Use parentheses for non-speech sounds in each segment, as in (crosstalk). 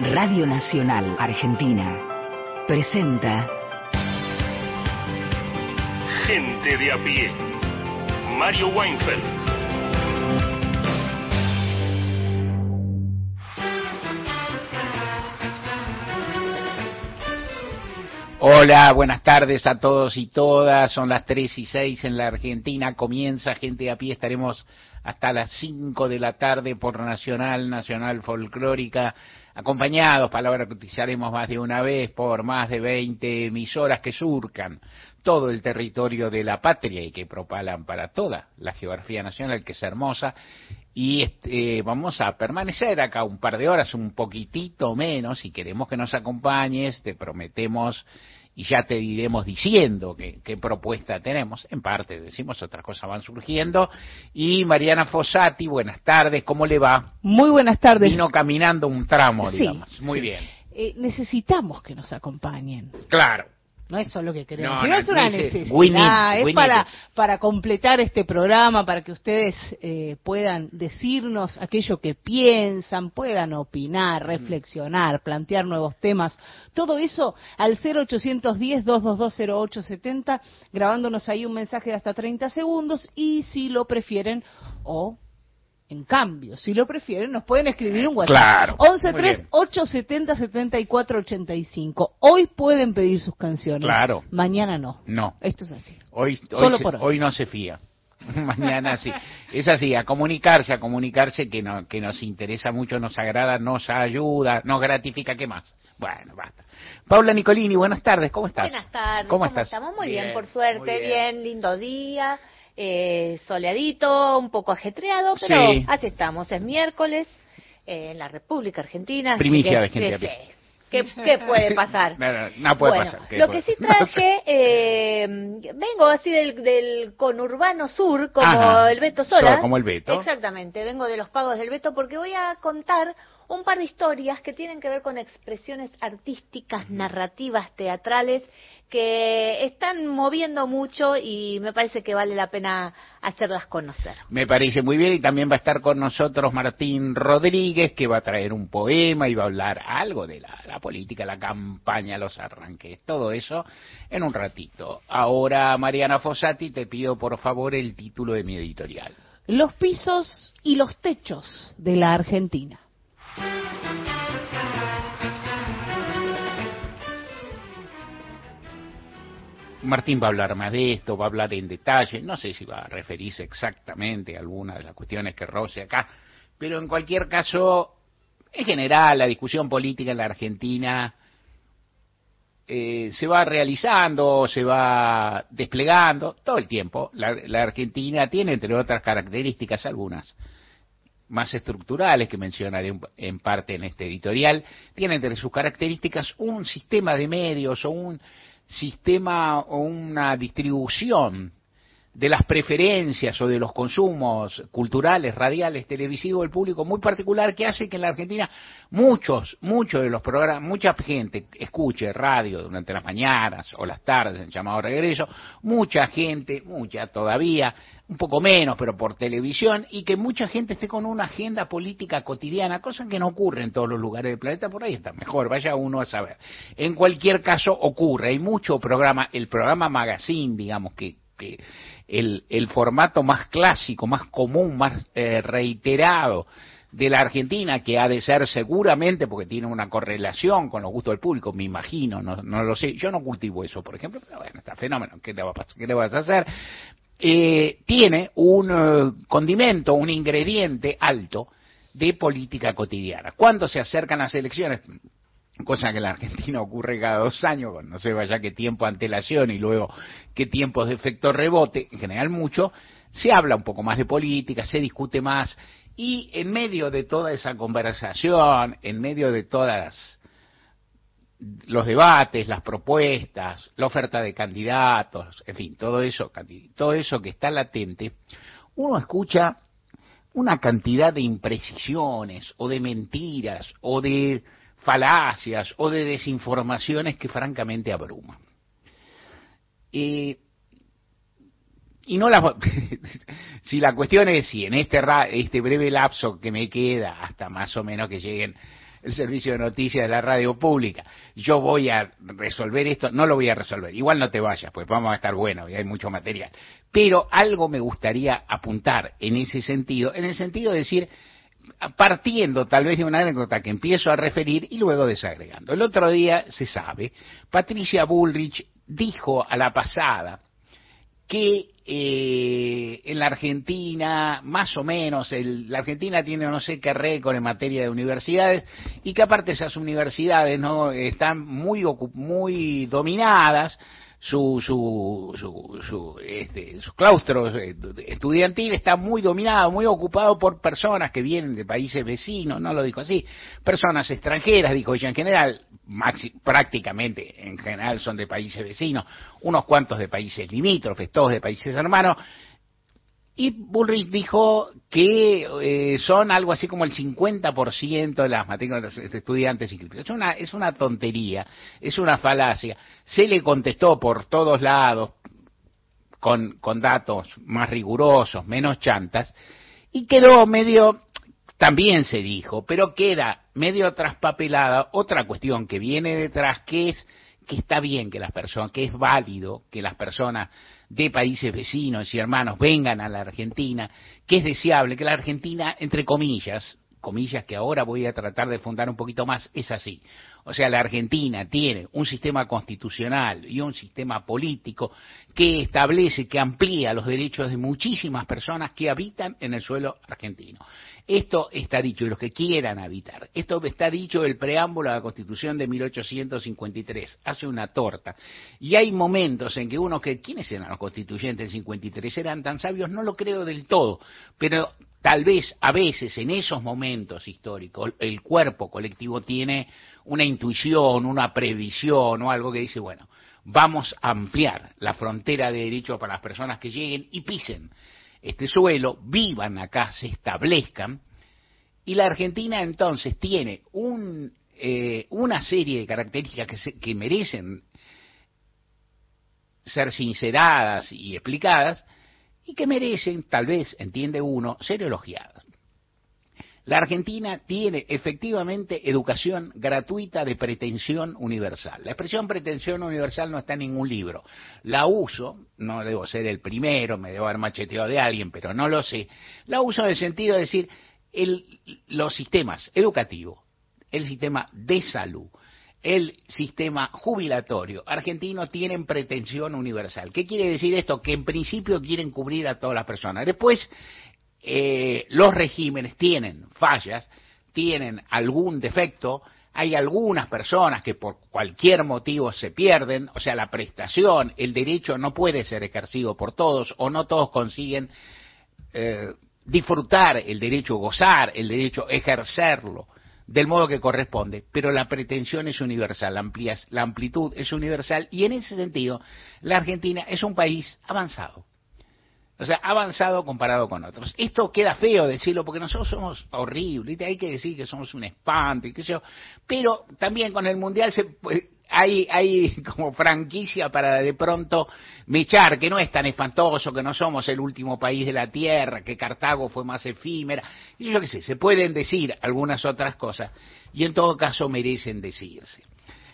Radio Nacional Argentina presenta Gente de a pie. Mario Weinfeld. Hola, buenas tardes a todos y todas. Son las 3 y 6 en la Argentina. Comienza Gente de a pie. Estaremos hasta las 5 de la tarde por Nacional, Nacional Folclórica, acompañados, palabra que utilizaremos más de una vez, por más de 20 emisoras que surcan todo el territorio de la patria y que propalan para toda la geografía nacional, que es hermosa. Y este, vamos a permanecer acá un par de horas, un poquitito menos, y queremos que nos acompañes, te prometemos y ya te iremos diciendo qué, propuesta tenemos. En parte decimos, otras cosas van surgiendo. Y Mariana Fossati, buenas tardes, ¿cómo le va? Muy buenas tardes. Vino caminando un tramo, digamos. Muy bien. Eh, necesitamos que nos acompañen. Claro. No es solo que queremos, no, es una necesidad, es para, para completar este programa, para que ustedes eh, puedan decirnos aquello que piensan, puedan opinar, mm. reflexionar, plantear nuevos temas, todo eso al 0810-2220870, grabándonos ahí un mensaje de hasta 30 segundos y si lo prefieren, o en cambio, si lo prefieren, nos pueden escribir un WhatsApp. Claro. 1138707485. Hoy pueden pedir sus canciones. Claro. Mañana no. No. Esto es así. Hoy, Solo hoy, por hoy. hoy no se fía. (laughs) Mañana sí. Es así, a comunicarse, a comunicarse que, no, que nos interesa mucho, nos agrada, nos ayuda, nos gratifica. ¿Qué más? Bueno, basta. Paula Nicolini, buenas tardes, ¿cómo estás? Buenas tardes. ¿Cómo, estás? Estamos muy bien, por suerte, bien. lindo día eh, soleadito, un poco ajetreado, pero así estamos. Es miércoles eh, en la República Argentina. Primicia de gente. ¿Qué, ¿Qué, puede pasar? (laughs) No, puede pasar. Lo que sí traje, (laughs) eh, vengo así del, del conurbano sur, como el Beto Sola. Como el Beto. Exactamente, vengo de los pagos del Beto porque voy a contar un par de historias que tienen que ver con expresiones artísticas, narrativas, teatrales que están moviendo mucho y me parece que vale la pena hacerlas conocer. Me parece muy bien y también va a estar con nosotros Martín Rodríguez que va a traer un poema y va a hablar algo de la, política, la campaña, los arranques, todo eso en un ratito. Ahora, Mariana Fossati, te pido por favor el título de mi editorial. Los pisos y los techos de la Argentina. Martín va a hablar más de esto, va a hablar en detalle, no sé si va a referirse exactamente a alguna de las cuestiones que roce acá, pero en cualquier caso, en general, la discusión política en la Argentina eh, se va realizando, se va desplegando todo el tiempo. La, Argentina tiene, entre otras características, algunas más estructurales que mencionaré en parte en este editorial, tiene entre sus características un sistema de medios o un sistema o una distribución de las preferencias o de los consumos culturales, radiales, televisivos del público muy particular que hace que en la Argentina muchos, muchos de los programas, mucha gente escuche radio durante las mañanas o las tardes en llamado regreso, mucha gente, mucha todavía, un poco menos, pero por televisión, y que mucha gente esté con una agenda política cotidiana, cosa que no ocurre en todos los lugares del planeta, por ahí está mejor, vaya uno a saber. En cualquier caso ocurre, hay mucho programa, el programa Magazine, digamos, que, que el, el formato más clásico, más común, más eh, reiterado de la Argentina, que ha de ser seguramente porque tiene una correlación con los gustos del público, me imagino, no, no lo sé, yo no cultivo eso, por ejemplo, pero bueno, está fenómeno, ¿qué le, va a? ¿Qué le vas a hacer? Eh, tiene un eh, condimento, un ingrediente alto de política cotidiana. Cuando se acercan las elecciones, cosa que en la Argentina ocurre cada dos años, con no sé vaya qué tiempo antelación y luego qué tiempos de efecto rebote, en general mucho, se habla un poco más de política, se discute más, y en medio de toda esa conversación, en medio de todas los debates, las propuestas, la oferta de candidatos, en fin, todo eso, todo eso que está latente, uno escucha una cantidad de imprecisiones o de mentiras o de falacias o de desinformaciones que francamente abruman. Y no la (laughs) si la cuestión es si en este este breve lapso que me queda hasta más o menos que lleguen el servicio de noticias de la radio pública, yo voy a resolver esto, no lo voy a resolver. Igual no te vayas, pues vamos a estar buenos y hay mucho material. Pero algo me gustaría apuntar en ese sentido, en el sentido de decir, partiendo tal vez de una anécdota que empiezo a referir y luego desagregando. El otro día, se sabe, Patricia Bullrich dijo a la pasada que eh, en la Argentina, más o menos, la Argentina tiene no sé qué récord en materia de universidades y que aparte esas universidades no están muy, muy dominadas su, su, su, su, este, claustro estudiantil está muy dominado, muy ocupado por personas que vienen de países vecinos, no lo dijo así, personas extranjeras, dijo ella en general, prácticamente en general son de países vecinos, unos cuantos de países limítrofes, todos de países hermanos, y Bullrich dijo que eh, son algo así como el 50% de las matrículas de estudiantes inscritos. Es una, es una tontería, es una falacia. Se le contestó por todos lados con, con datos más rigurosos, menos chantas, y quedó medio, también se dijo, pero queda medio traspapelada otra cuestión que viene detrás, que es que está bien que las personas, que es válido que las personas de países vecinos y hermanos vengan a la Argentina, que es deseable que la Argentina, entre comillas, comillas que ahora voy a tratar de fundar un poquito más, es así. O sea, la Argentina tiene un sistema constitucional y un sistema político que establece, que amplía los derechos de muchísimas personas que habitan en el suelo argentino. Esto está dicho, y los que quieran habitar. Esto está dicho el preámbulo a la Constitución de 1853. Hace una torta. Y hay momentos en que uno que, ¿quiénes eran los constituyentes del 53? ¿Eran tan sabios? No lo creo del todo. Pero tal vez, a veces, en esos momentos históricos, el cuerpo colectivo tiene una intuición, una previsión o algo que dice, bueno, vamos a ampliar la frontera de derechos para las personas que lleguen y pisen este suelo, vivan acá, se establezcan, y la Argentina entonces tiene un, eh, una serie de características que, que merecen ser sinceradas y explicadas, y que merecen, tal vez, entiende uno, ser elogiadas. La Argentina tiene efectivamente educación gratuita de pretensión universal. La expresión pretensión universal no está en ningún libro. La uso, no debo ser el primero, me debo haber macheteado de alguien, pero no lo sé. La uso en el sentido de decir los sistemas educativos, el sistema de salud, el sistema jubilatorio argentino tienen pretensión universal. ¿Qué quiere decir esto? Que en principio quieren cubrir a todas las personas. Después, eh, los regímenes tienen fallas, tienen algún defecto, hay algunas personas que por cualquier motivo se pierden, o sea, la prestación, el derecho no puede ser ejercido por todos o no todos consiguen eh, disfrutar el derecho, gozar el derecho, ejercerlo del modo que corresponde, pero la pretensión es universal, la amplitud es universal y en ese sentido la Argentina es un país avanzado. O sea, avanzado comparado con otros. Esto queda feo decirlo porque nosotros somos horribles, hay que decir que somos un espanto y qué sé yo, pero también con el Mundial se, hay, hay (laughs) como franquicia para de pronto mechar, que no es tan espantoso, que no somos el último país de la Tierra, que Cartago fue más efímera, y yo qué sé, se pueden decir algunas otras cosas, y en todo caso merecen decirse.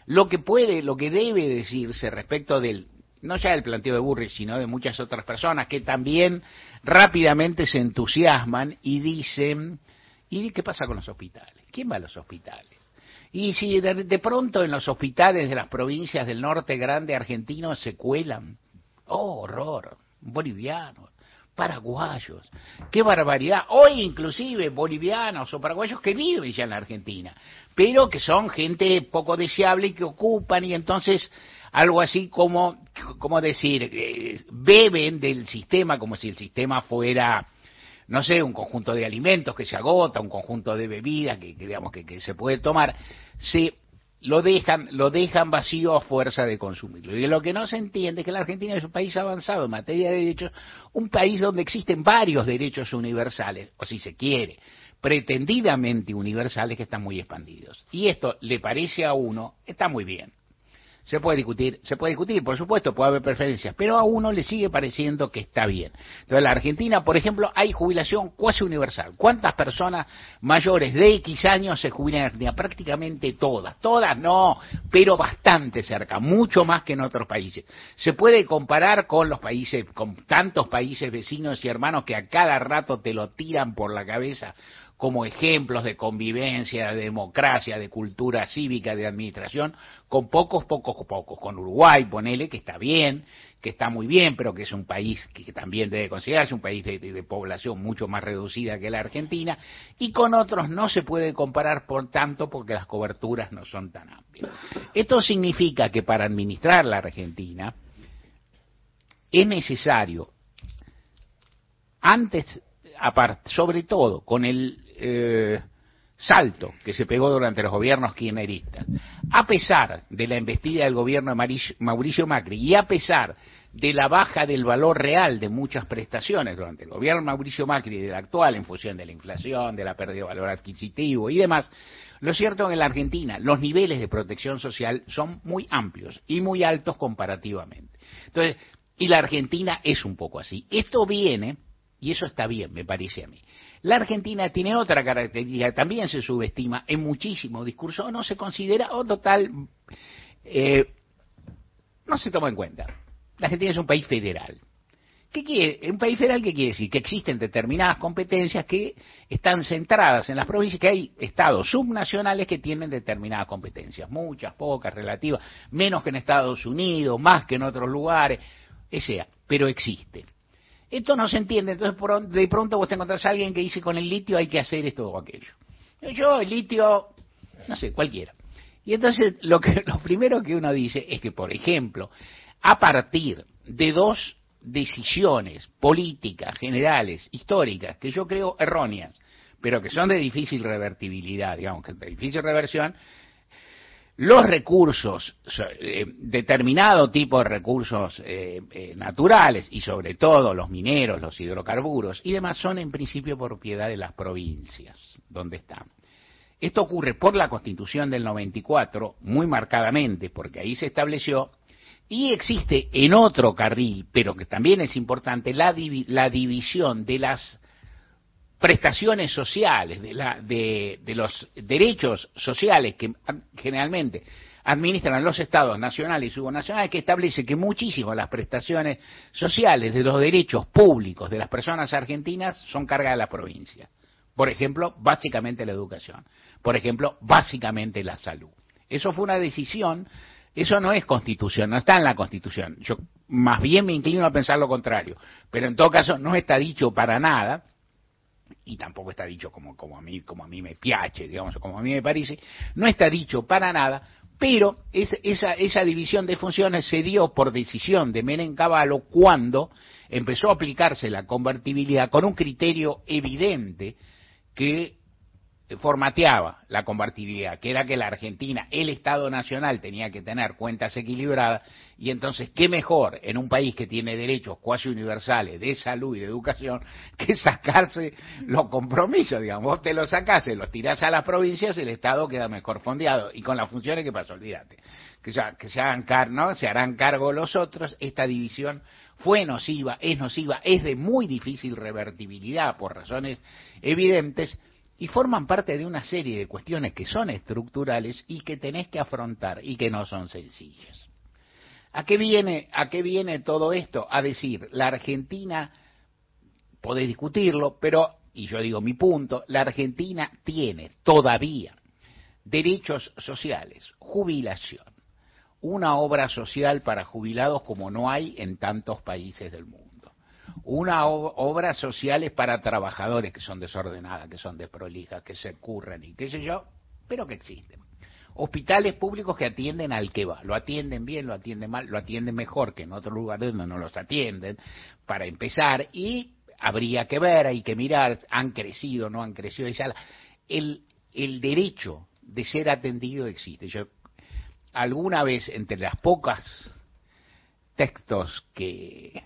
Lo que puede, lo que debe decirse respecto del no ya del planteo de Burri, sino de muchas otras personas que también rápidamente se entusiasman y dicen, ¿y qué pasa con los hospitales? ¿Quién va a los hospitales? Y si de, pronto en los hospitales de las provincias del norte grande argentinos se cuelan, oh, horror, bolivianos, paraguayos, qué barbaridad, hoy inclusive bolivianos o paraguayos que viven ya en la Argentina, pero que son gente poco deseable y que ocupan y entonces algo así como, como decir, eh, beben del sistema como si el sistema fuera, no sé, un conjunto de alimentos que se agota, un conjunto de bebidas que, digamos que, se puede tomar, se lo dejan, lo dejan vacío a fuerza de consumirlo. Y lo que no se entiende es que la Argentina es un país avanzado en materia de derechos, un país donde existen varios derechos universales, o si se quiere, pretendidamente universales que están muy expandidos. Y esto le parece a uno, está muy bien se puede discutir, se puede discutir, por supuesto, puede haber preferencias, pero a uno le sigue pareciendo que está bien. Entonces, en la Argentina, por ejemplo, hay jubilación cuasi universal. ¿Cuántas personas mayores de X años se jubilan en Argentina? Prácticamente todas. Todas no, pero bastante cerca, mucho más que en otros países. Se puede comparar con los países, con tantos países vecinos y hermanos que a cada rato te lo tiran por la cabeza como ejemplos de convivencia, de democracia, de cultura cívica, de administración, con pocos, pocos, pocos. Con Uruguay, ponele, que está bien, que está muy bien, pero que es un país que, también debe considerarse un país de, población mucho más reducida que la Argentina, y con otros no se puede comparar por tanto porque las coberturas no son tan amplias. Esto significa que para administrar la Argentina es necesario, antes, sobre todo con el eh, salto que se pegó durante los gobiernos kirchneristas, a pesar de la embestida del gobierno de Mauricio Macri y a pesar de la baja del valor real de muchas prestaciones durante el gobierno de Mauricio Macri y del actual en función de la inflación, de la pérdida de valor adquisitivo y demás, lo cierto es que en la Argentina los niveles de protección social son muy amplios y muy altos comparativamente. Entonces, y la Argentina es un poco así. Esto viene, y eso está bien, me parece a mí, la Argentina tiene otra característica, también se subestima en muchísimos discursos, o no se considera, o total, eh, no se toma en cuenta. La Argentina es un país federal. ¿Qué quiere? Un país federal, ¿qué quiere decir? Que existen determinadas competencias que están centradas en las provincias, que hay estados subnacionales que tienen determinadas competencias, muchas, pocas, relativas, menos que en Estados Unidos, más que en otros lugares, sea, pero existen. Esto no se entiende, entonces de pronto vos te encontrás a alguien que dice con el litio hay que hacer esto o aquello. Yo, el litio, no sé, cualquiera. Y entonces lo, que, lo primero que uno dice es que, por ejemplo, a partir de dos decisiones políticas, generales, históricas, que yo creo erróneas, pero que son de difícil revertibilidad, digamos, que de difícil reversión, los recursos, eh, determinado tipo de recursos eh, eh, naturales y sobre todo los mineros, los hidrocarburos y demás son en principio propiedad de las provincias donde están. Esto ocurre por la Constitución del 94 muy marcadamente porque ahí se estableció y existe en otro carril, pero que también es importante, la, la división de las prestaciones sociales, de, la, de, los derechos sociales que generalmente administran los estados nacionales y subnacionales, que establece que muchísimas las prestaciones sociales de los derechos públicos de las personas argentinas son carga de la provincia. Por ejemplo, básicamente la educación. Por ejemplo, básicamente la salud. Eso fue una decisión, eso no es constitución, no está en la constitución. Yo más bien me inclino a pensar lo contrario, pero en todo caso no está dicho para nada y tampoco está dicho como, como, a mí, como a mí me piace, digamos, como a mí me parece, no está dicho para nada, pero esa, esa división de funciones se dio por decisión de Menem Cavallo cuando empezó a aplicarse la convertibilidad con un criterio evidente que formateaba la convertibilidad, que era que la Argentina, el Estado Nacional, tenía que tener cuentas equilibradas, y entonces, ¿qué mejor en un país que tiene derechos cuasi universales de salud y de educación (laughs) que sacarse los compromisos, digamos, vos te los sacás, los tirás a las provincias, el Estado queda mejor fondeado, y con las funciones que pasó, olvídate, que, que se, hagan cargo, se harán cargo los otros, esta división fue nociva, es nociva, es de muy difícil revertibilidad por razones evidentes, y forman parte de una serie de cuestiones que son estructurales y que tenés que afrontar y que no son sencillas. ¿A qué viene, todo esto? A decir, la Argentina, podés discutirlo, pero, y yo digo mi punto, la Argentina tiene todavía derechos sociales, jubilación, una obra social para jubilados como no hay en tantos países del mundo una obras sociales para trabajadores que son desordenadas, que son desprolijas, que se curren y qué sé yo, pero que existen. Hospitales públicos que atienden al que va, lo atienden bien, lo atienden mal, lo atienden mejor que en otros lugares donde no los atienden, para empezar, y habría que ver, hay que mirar, han crecido, no han crecido, el, el derecho de ser atendido existe. Yo alguna vez entre las pocas textos que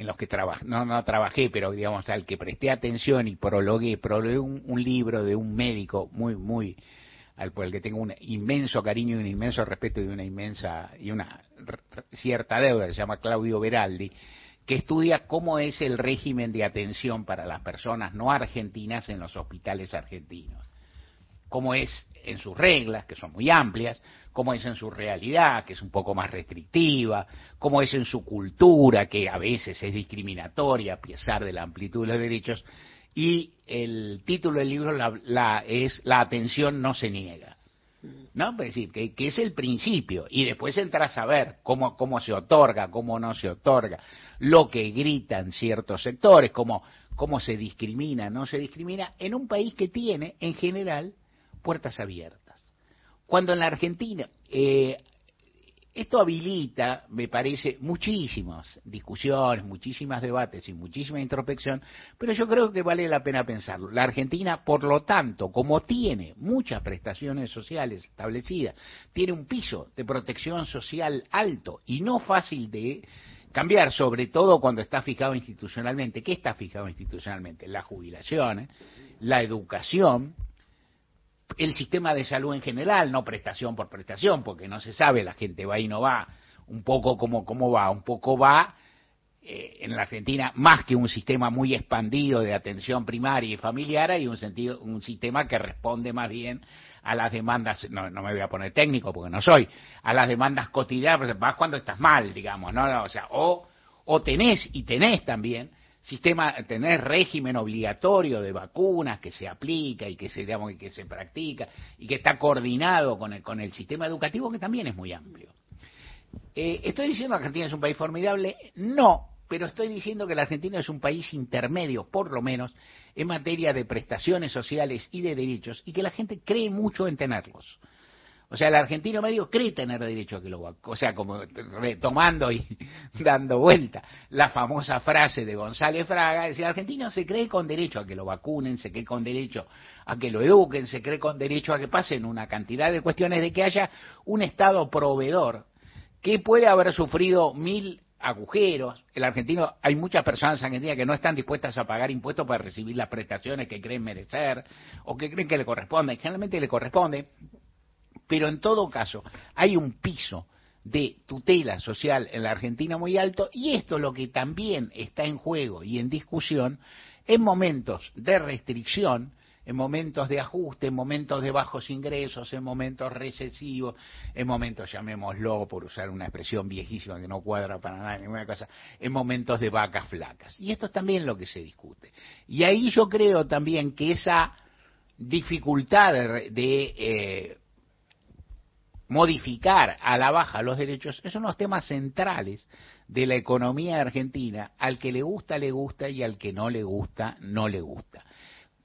en los que trabajé, no, no trabajé, pero digamos al que presté atención y prologué, prologué un, libro de un médico muy, muy al por el que tengo un inmenso cariño y un inmenso respeto y una inmensa y una cierta deuda, se llama Claudio Veraldi, que estudia cómo es el régimen de atención para las personas no argentinas en los hospitales argentinos. Cómo es en sus reglas, que son muy amplias, cómo es en su realidad, que es un poco más restrictiva, cómo es en su cultura, que a veces es discriminatoria a pesar de la amplitud de los derechos, y el título del libro la, es La atención no se niega. ¿No? Es decir, que, es el principio, y después entras a ver cómo, cómo se otorga, cómo no se otorga, lo que gritan ciertos sectores, cómo, cómo se discrimina, no se discrimina, en un país que tiene, en general, puertas abiertas. Cuando en la Argentina eh, esto habilita, me parece, muchísimas discusiones, muchísimas debates y muchísima introspección, pero yo creo que vale la pena pensarlo. La Argentina, por lo tanto, como tiene muchas prestaciones sociales establecidas, tiene un piso de protección social alto y no fácil de cambiar, sobre todo cuando está fijado institucionalmente. ¿Qué está fijado institucionalmente? Las jubilaciones, la educación, el sistema de salud en general, no prestación por prestación, porque no se sabe, la gente va y no va, un poco como cómo va, un poco va eh, en la Argentina más que un sistema muy expandido de atención primaria y familiar, hay un sentido, un sistema que responde más bien a las demandas, no, no me voy a poner técnico porque no soy, a las demandas cotidianas, vas cuando estás mal, digamos, ¿no? O sea, o, o tenés y tenés también sistema, tener régimen obligatorio de vacunas que se aplica y que se, digamos, que se practica y que está coordinado con el, con el sistema educativo que también es muy amplio. Eh, ¿Estoy diciendo que Argentina es un país formidable? No, pero estoy diciendo que la Argentina es un país intermedio, por lo menos, en materia de prestaciones sociales y de derechos, y que la gente cree mucho en tenerlos. O sea, el argentino medio cree tener derecho a que lo O sea, como retomando y (laughs) dando vuelta la famosa frase de González Fraga, es el argentino se cree con derecho a que lo vacunen, se cree con derecho a que lo eduquen, se cree con derecho a que pasen una cantidad de cuestiones de que haya un Estado proveedor que puede haber sufrido mil agujeros. El argentino, hay muchas personas en Argentina que no están dispuestas a pagar impuestos para recibir las prestaciones que creen merecer o que creen que le corresponden. Generalmente le corresponde pero en todo caso hay un piso de tutela social en la Argentina muy alto y esto es lo que también está en juego y en discusión en momentos de restricción, en momentos de ajuste, en momentos de bajos ingresos, en momentos recesivos, en momentos, llamémoslo, por usar una expresión viejísima que no cuadra para nada en ninguna cosa, en momentos de vacas flacas. Y esto es también lo que se discute. Y ahí yo creo también que esa dificultad de, eh, modificar a la baja los derechos, son los temas centrales de la economía argentina. Al que le gusta, le gusta y al que no le gusta, no le gusta.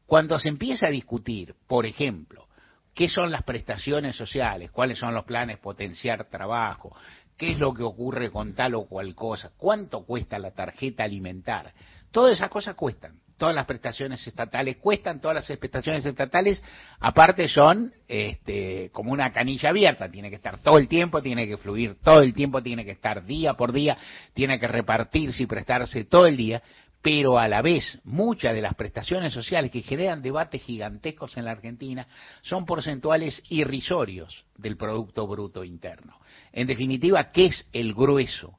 Cuando se empieza a discutir, por ejemplo, qué son las prestaciones sociales, cuáles son los planes potenciar trabajo, qué es lo que ocurre con tal o cual cosa, cuánto cuesta la tarjeta alimentar, todas esas cosas cuestan todas las prestaciones estatales cuestan, todas las prestaciones estatales aparte son este, como una canilla abierta, tiene que estar todo el tiempo, tiene que fluir todo el tiempo, tiene que estar día por día, tiene que repartirse y prestarse todo el día, pero a la vez muchas de las prestaciones sociales que generan debates gigantescos en la Argentina son porcentuales irrisorios del Producto Bruto Interno. En definitiva, ¿qué es el grueso?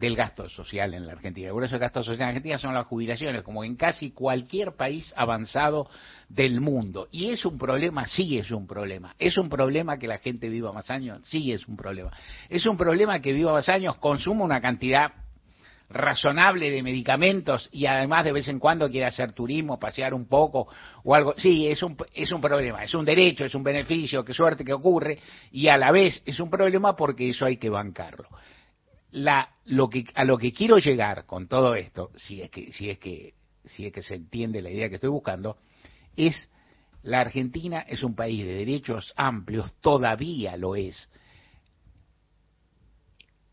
Del gasto social en la Argentina. Por eso el gasto social en Argentina son las jubilaciones, como en casi cualquier país avanzado del mundo. Y es un problema, sí es un problema. Es un problema que la gente viva más años, sí es un problema. Es un problema que viva más años, consuma una cantidad razonable de medicamentos y además de vez en cuando quiere hacer turismo, pasear un poco o algo. Sí, es un, es un problema, es un derecho, es un beneficio, qué suerte que ocurre y a la vez es un problema porque eso hay que bancarlo la, lo que, a lo que quiero llegar con todo esto, si es que, si es que, si es que se entiende la idea que estoy buscando, es la Argentina es un país de derechos amplios, todavía lo es.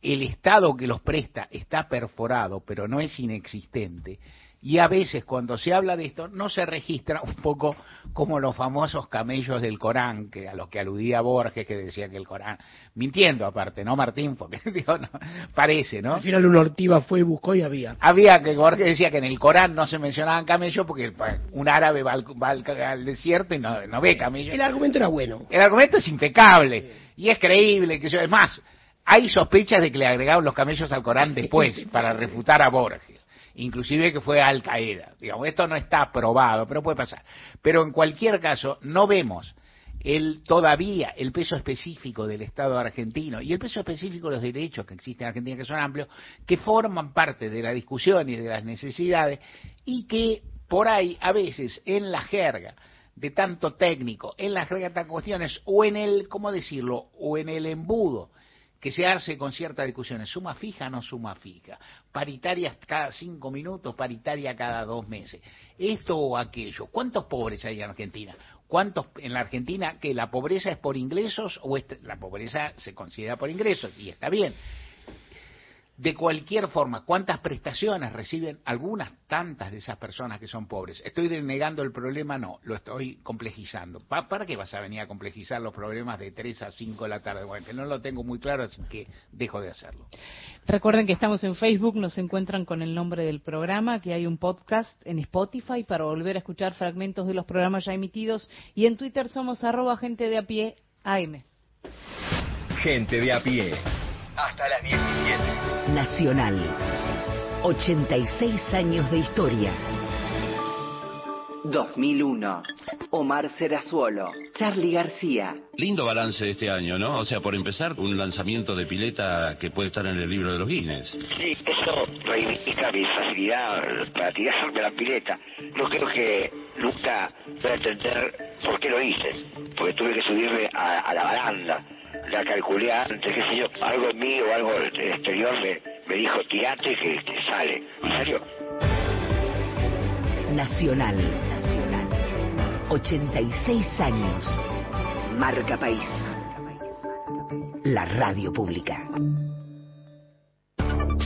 El Estado que los presta está perforado, pero no es inexistente. Y a veces cuando se habla de esto no se registra un poco como los famosos camellos del Corán, que a los que aludía Borges, que decía que el Corán, mintiendo aparte, ¿no, Martín? Porque (laughs) digo, no, parece, ¿no? Al final un ortiva fue y buscó y había. Había que Borges decía que en el Corán no se mencionaban camellos porque un árabe va al, desierto y no, no, ve camellos. El argumento era bueno. El argumento es impecable y es creíble, que yo, es más, hay sospechas de que le agregaron los camellos al Corán después (laughs) para refutar a Borges inclusive que fue Al Qaeda. Digamos, esto no está probado, pero puede pasar. Pero en cualquier caso, no vemos el, todavía el peso específico del Estado argentino y el peso específico de los derechos que existen en Argentina, que son amplios, que forman parte de la discusión y de las necesidades y que por ahí a veces en la jerga de tanto técnico, en la jerga de tantas cuestiones o en el, ¿cómo decirlo?, o en el embudo que se hace con ciertas discusiones, suma fija, no suma fija, paritarias cada cinco minutos, paritaria cada dos meses, esto o aquello. ¿Cuántos pobres hay en Argentina? ¿Cuántos en la Argentina que la pobreza es por ingresos o la pobreza se considera por ingresos? Y está bien de cualquier forma, ¿cuántas prestaciones reciben algunas tantas de esas personas que son pobres? ¿Estoy denegando el problema? No, lo estoy complejizando. ¿Para qué vas a venir a complejizar los problemas de 3 a 5 de la tarde? Bueno, que no lo tengo muy claro, así que dejo de hacerlo. Recuerden que estamos en Facebook, nos encuentran con el nombre del programa, que hay un podcast en Spotify para volver a escuchar fragmentos de los programas ya emitidos y en Twitter somos arroba gente de a pie AM. Gente de a pie. Hasta las 17. Nacional. 86 años de historia. 2001. Omar Serazuolo, Charlie García. Lindo balance de este año, ¿no? O sea, por empezar, un lanzamiento de pileta que puede estar en el libro de los Guinness. Sí, eso reivindica mi facilidad para tirarme la pileta. No creo que nunca voy a entender por qué lo hice, porque tuve que subirme a la baranda la calculé antes, qué sé yo, algo en mí o algo exterior me, me dijo, tirate que, que sale. ¿En serio? Nacional. Nacional. 86 años. Marca País. La radio pública.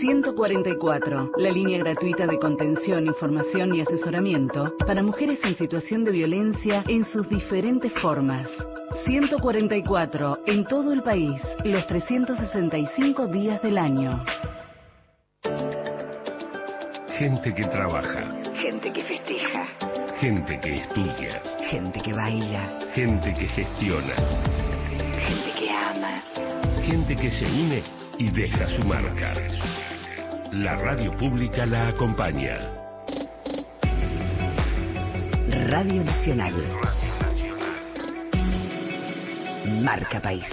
144, la línea gratuita de contención, información y asesoramiento para mujeres en situación de violencia en sus diferentes formas. 144, en todo el país, los 365 días del año. Gente que trabaja. Gente que festeja. Gente que estudia. Gente que baila. Gente que gestiona. Gente que ama. Gente que se une y deja su marca. La radio pública la acompaña. Radio Nacional. Marca País.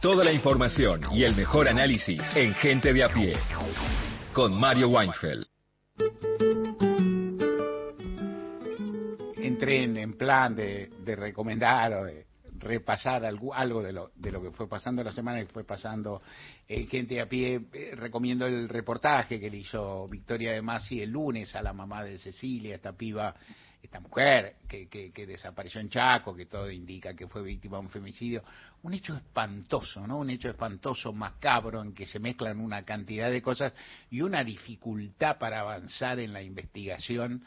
Toda la información y el mejor análisis en Gente de a pie. Con Mario Weinfeld. Entré en, plan de, de recomendar o de repasar algo, algo de, lo, de lo que fue pasando la semana que fue pasando eh, gente a pie. Eh, recomiendo el reportaje que le hizo Victoria de Masi el lunes a la mamá de Cecilia, esta piba, esta mujer que, que, desapareció en Chaco, que todo indica que fue víctima de un femicidio. Un hecho espantoso, ¿no? Un hecho espantoso, macabro, en que se mezclan una cantidad de cosas y una dificultad para avanzar en la investigación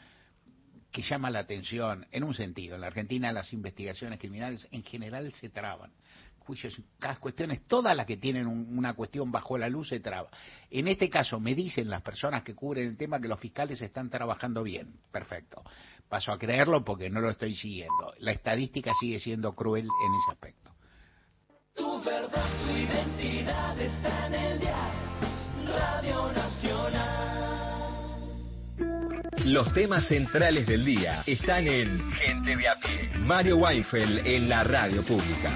que llama la atención en un sentido. En la Argentina las investigaciones criminales en general se traban. Juicios, cuestiones, todas las que tienen una cuestión bajo la luz se traba. En este caso me dicen las personas que cubren el tema que los fiscales están trabajando bien. Perfecto. Paso a creerlo porque no lo estoy siguiendo. La estadística sigue siendo cruel en ese aspecto. Tu verdad, tu identidad está en el Radio Nacional. Los temas centrales del día están en Gente de a pie. Mario Weinfeld en la radio pública.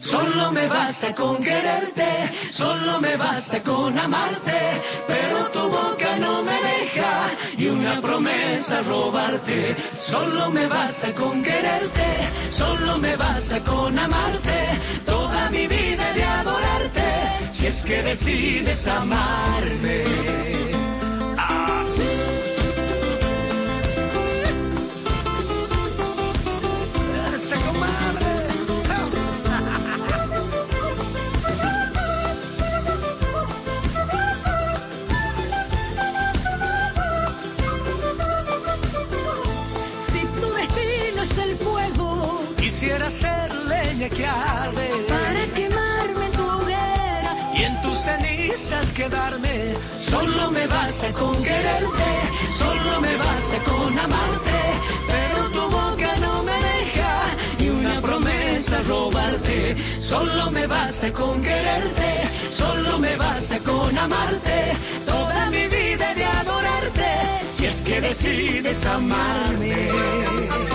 Solo me basta con quererte, solo me basta con amarte, pero tu boca no me deja y una promesa robarte. Solo me basta con quererte, solo me basta con amarte. Toda mi vida de adorarte, si es que decides amarme. Para quemarme en tu hoguera. Y en tus cenizas quedarme. Solo me basta con quererte, solo me basta con amarte, pero tu boca no me deja ni una promesa robarte. Solo me basta con quererte, solo me basta con amarte, toda mi vida de adorarte, si es que decides amarme.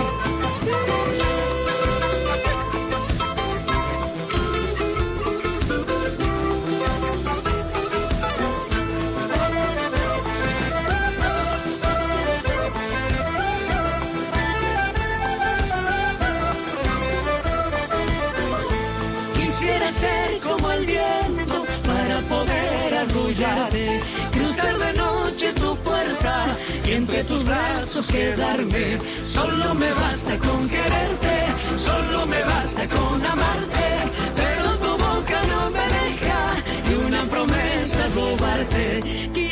Cruzar de noche tu puerta y entre tus brazos quedarme. Solo me basta con quererte, solo me basta con amarte, pero tu boca no me deja y una promesa robarte.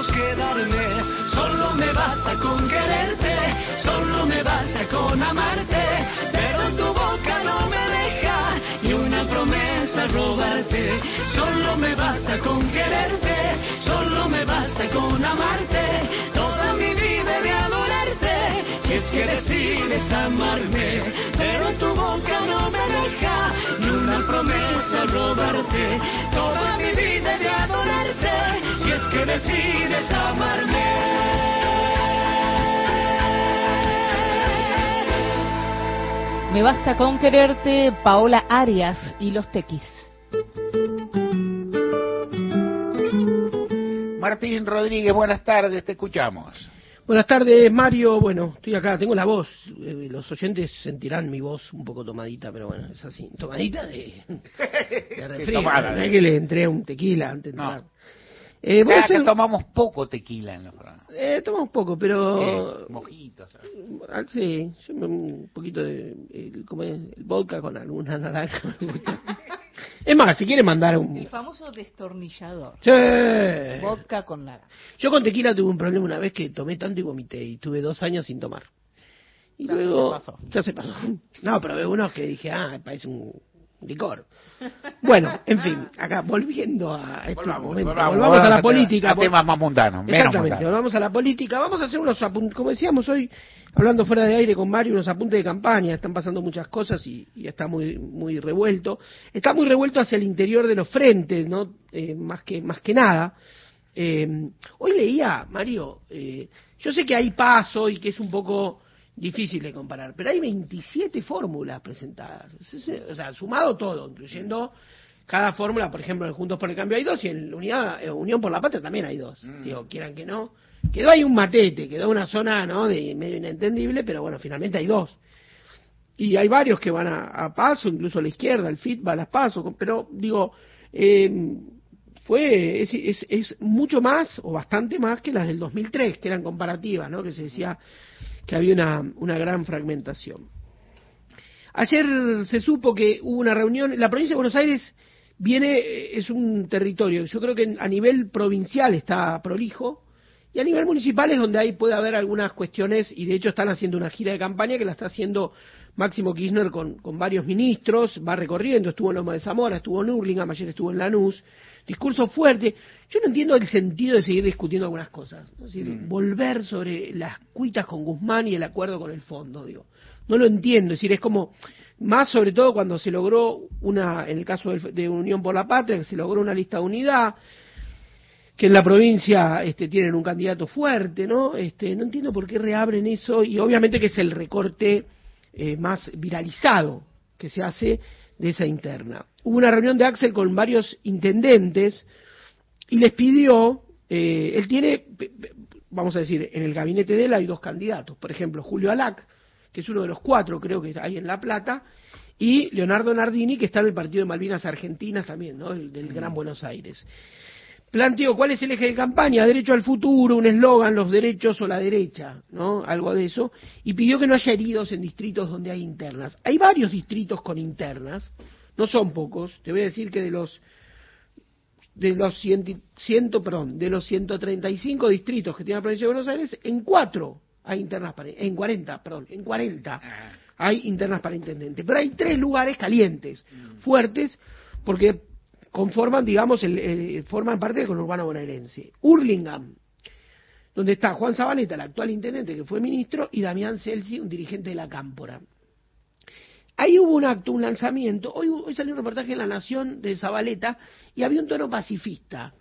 Quedarme. Solo me basta con quererte, solo me basta con amarte, pero tu boca no me deja ni una promesa robarte. Solo me basta con quererte, solo me basta con amarte, toda mi vida de adorarte, si es que decides amarme, pero tu boca no me deja ni una promesa robarte, toda mi vida de adorarte, que decides amarme. Me basta con quererte, Paola Arias y los Tequis. Martín Rodríguez, buenas tardes, te escuchamos. Buenas tardes, Mario. Bueno, estoy acá, tengo la voz. Eh, los oyentes sentirán mi voz un poco tomadita, pero bueno, es así. Tomadita de, (laughs) de no es que le entré un tequila antes de entrar. Eh, tomamos poco tequila en los programas. Eh, tomamos poco, pero... Sí, mojitos. Ah, sí, un poquito de... El, ¿cómo es? el vodka con alguna (laughs) naranja. es más, si quiere mandar un... El famoso destornillador. Sí. Vodka con naranja. Yo con tequila tuve un problema una vez que tomé tanto y vomité y tuve dos años sin tomar. Y luego... Pasó. Ya se pasó. No, pero veo unos que dije, ah, parece un licor. Bueno, en fin, acá volviendo a este momento, volvamos, a la política. A temas más mundanos. Exactamente, volvamos a la política. Vamos a hacer unos apuntes, como decíamos hoy, hablando fuera de aire con Mario, unos apuntes de campaña. Están pasando muchas cosas y, está muy muy revuelto. Está muy revuelto hacia el interior de los frentes, ¿no? Eh, más que más que nada. Eh, hoy leía, Mario, eh, yo sé que hay paso y que es un poco difícil de comparar, pero hay 27 fórmulas presentadas, o sea, sumado todo, incluyendo cada fórmula, por ejemplo, en Juntos por el Cambio hay dos y en Unidad, Unión por la Patria también hay dos, mm. digo, quieran que no, quedó ahí un matete, quedó una zona, ¿no?, de medio inentendible, pero bueno, finalmente hay dos. Y hay varios que van a, paso, incluso a la izquierda, el FIT va a las pasos, pero digo, eh, fue es, es, es, mucho más o bastante más que las del 2003, que eran comparativas, ¿no? Que se decía que había una, una gran fragmentación. Ayer se supo que hubo una reunión, la provincia de Buenos Aires viene, eh, es un territorio, yo creo que a nivel provincial está prolijo, y a nivel municipal es donde ahí puede haber algunas cuestiones, y de hecho están haciendo una gira de campaña que la está haciendo Máximo Kirchner con, con varios ministros, va recorriendo, estuvo en Loma de Zamora, estuvo en Urlingham, ayer estuvo en Lanús, discurso fuerte. Yo no entiendo el sentido de seguir discutiendo algunas cosas. Mm. volver sobre las cuitas con Guzmán y el acuerdo con el fondo, digo. No lo entiendo. Es decir, es como, más sobre todo cuando se logró una, en el caso de, Unión por la Patria, que se logró una lista de unidad, que en la provincia este, tienen un candidato fuerte, ¿no? Este, no entiendo por qué reabren eso y obviamente que es el recorte eh, más viralizado que se hace de esa interna. Hubo una reunión de Axel con varios intendentes y les pidió, eh, él tiene, vamos a decir, en el gabinete de él hay dos candidatos, por ejemplo, Julio Alac, que es uno de los cuatro, creo que hay en La Plata, y Leonardo Nardini, que está en el Partido de Malvinas Argentinas también, ¿no? del mm. Gran Buenos Aires. Planteó cuál es el eje de campaña, derecho al futuro, un eslogan, los derechos o la derecha, ¿no? Algo de eso, y pidió que no haya heridos en distritos donde hay internas. Hay varios distritos con internas, no son pocos, te voy a decir que de los de los ciento, perdón, de los 135 distritos que tiene la provincia de Buenos Aires, en cuatro hay internas para, en 40, perdón, en 40 ah. hay internas para intendente. Pero hay tres lugares calientes, fuertes, porque conforman, digamos, el, forman parte del conurbano bonaerense. Hurlingham, donde está Juan Zabaleta, el actual intendente que fue ministro, y Damián Celsi, un dirigente de la Cámpora. Ahí hubo un acto, un lanzamiento. Hoy, hoy salió un reportaje en La Nación de Zabaleta y había un tono pacifista.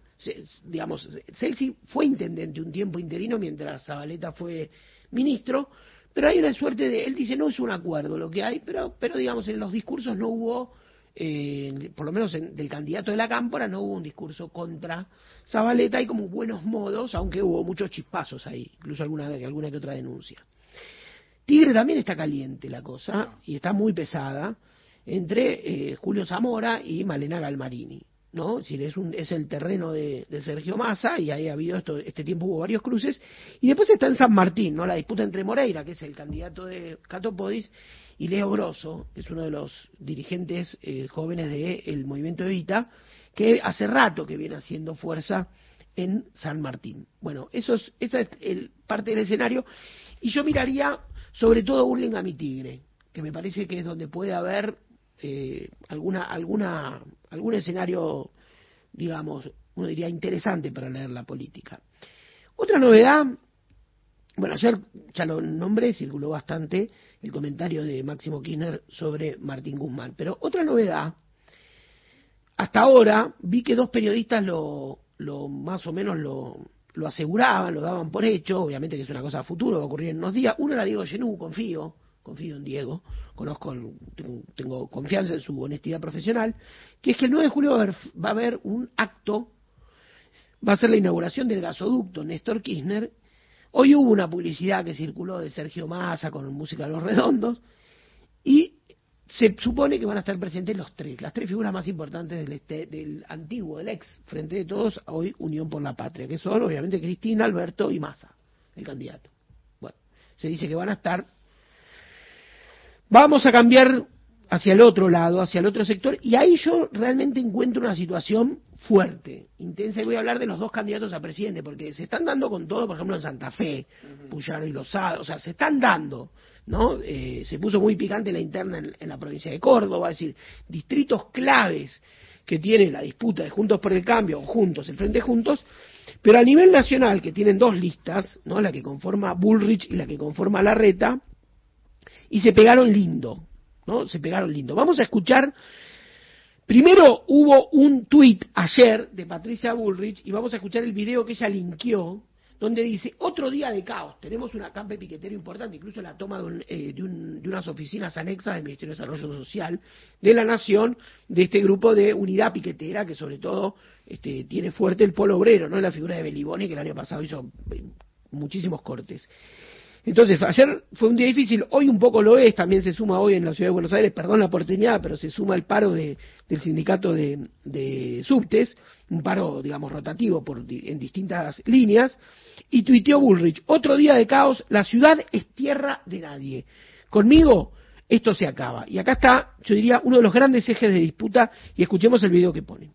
digamos, Celsi fue intendente un tiempo interino mientras Zabaleta fue ministro, pero hay una suerte de, él dice, no es un acuerdo lo que hay, pero, pero digamos, en los discursos no hubo eh, por lo menos del candidato de la Cámpora, no hubo un discurso contra Zabaleta, hay como buenos modos, aunque hubo muchos chispazos ahí, incluso alguna, alguna que otra denuncia. Tigre también está caliente la cosa, y está muy pesada, entre eh, Julio Zamora y Malena Galmarini. ¿no? Es, es, un, es el terreno de, Sergio Massa y ahí ha habido esto, este tiempo hubo varios cruces. Y después está en San Martín, ¿no? La disputa entre Moreira, que es el candidato de Catopodis, y Leo Grosso, que es uno de los dirigentes eh, jóvenes del movimiento Evita, que hace rato que viene haciendo fuerza en San Martín. Bueno, eso es, esa es el, parte del escenario. Y yo miraría sobre todo Burlingame mi Tigre, que me parece que es donde puede haber eh, alguna, alguna, algún escenario, digamos, uno diría interesante para leer la política. Otra novedad, bueno, ayer ya lo nombré, circuló bastante el comentario de Máximo Kirchner sobre Martín Guzmán, pero otra novedad, hasta ahora vi que dos periodistas lo, lo más o menos lo, aseguraban, lo daban por hecho, obviamente que es una cosa a futuro, va a ocurrir en unos días. Uno era Diego Genú, confío, confío en Diego, conozco, tengo, confianza en su honestidad profesional, que es que el 9 de julio va a, haber, un acto, va a ser la inauguración del gasoducto Néstor Kirchner. Hoy hubo una publicidad que circuló de Sergio Massa con música de los redondos y se supone que van a estar presentes los tres, las tres figuras más importantes del, este, del antiguo, del ex Frente de Todos, hoy Unión por la Patria, que son obviamente Cristina, Alberto y Massa, el candidato. Bueno, se dice que van a estar Vamos a cambiar hacia el otro lado, hacia el otro sector, y ahí yo realmente encuentro una situación fuerte, intensa, y voy a hablar de los dos candidatos a presidente, porque se están dando con todo, por ejemplo, en Santa Fe, Puyaro y Lozada, o sea, se están dando, ¿no? Eh, se puso muy picante la interna en, en, la provincia de Córdoba, es decir, distritos claves que tiene la disputa de Juntos por el Cambio, o Juntos, el Frente Juntos, pero a nivel nacional, que tienen dos listas, ¿no? La que conforma Bullrich y la que conforma Larreta, y se pegaron lindo, ¿no? Se pegaron lindo. Vamos a escuchar, primero hubo un tuit ayer de Patricia Bullrich y vamos a escuchar el video que ella linkeó, donde dice, otro día de caos, tenemos un acampe piquetero importante, incluso la toma de, eh, de, unas oficinas anexas del Ministerio de Desarrollo Social de la Nación, de este grupo de unidad piquetera, que sobre todo este, tiene fuerte el polo obrero, ¿no? La figura de Beliboni, que el año pasado hizo eh, muchísimos cortes. Entonces, ayer fue un día difícil, hoy un poco lo es, también se suma hoy en la ciudad de Buenos Aires, perdón la oportunidad, pero se suma el paro de, del sindicato de, subtes, un paro, digamos, rotativo por, en distintas líneas, y tuiteó Bullrich, otro día de caos, la ciudad es tierra de nadie. Conmigo esto se acaba. Y acá está, yo diría, uno de los grandes ejes de disputa, y escuchemos el video que pone.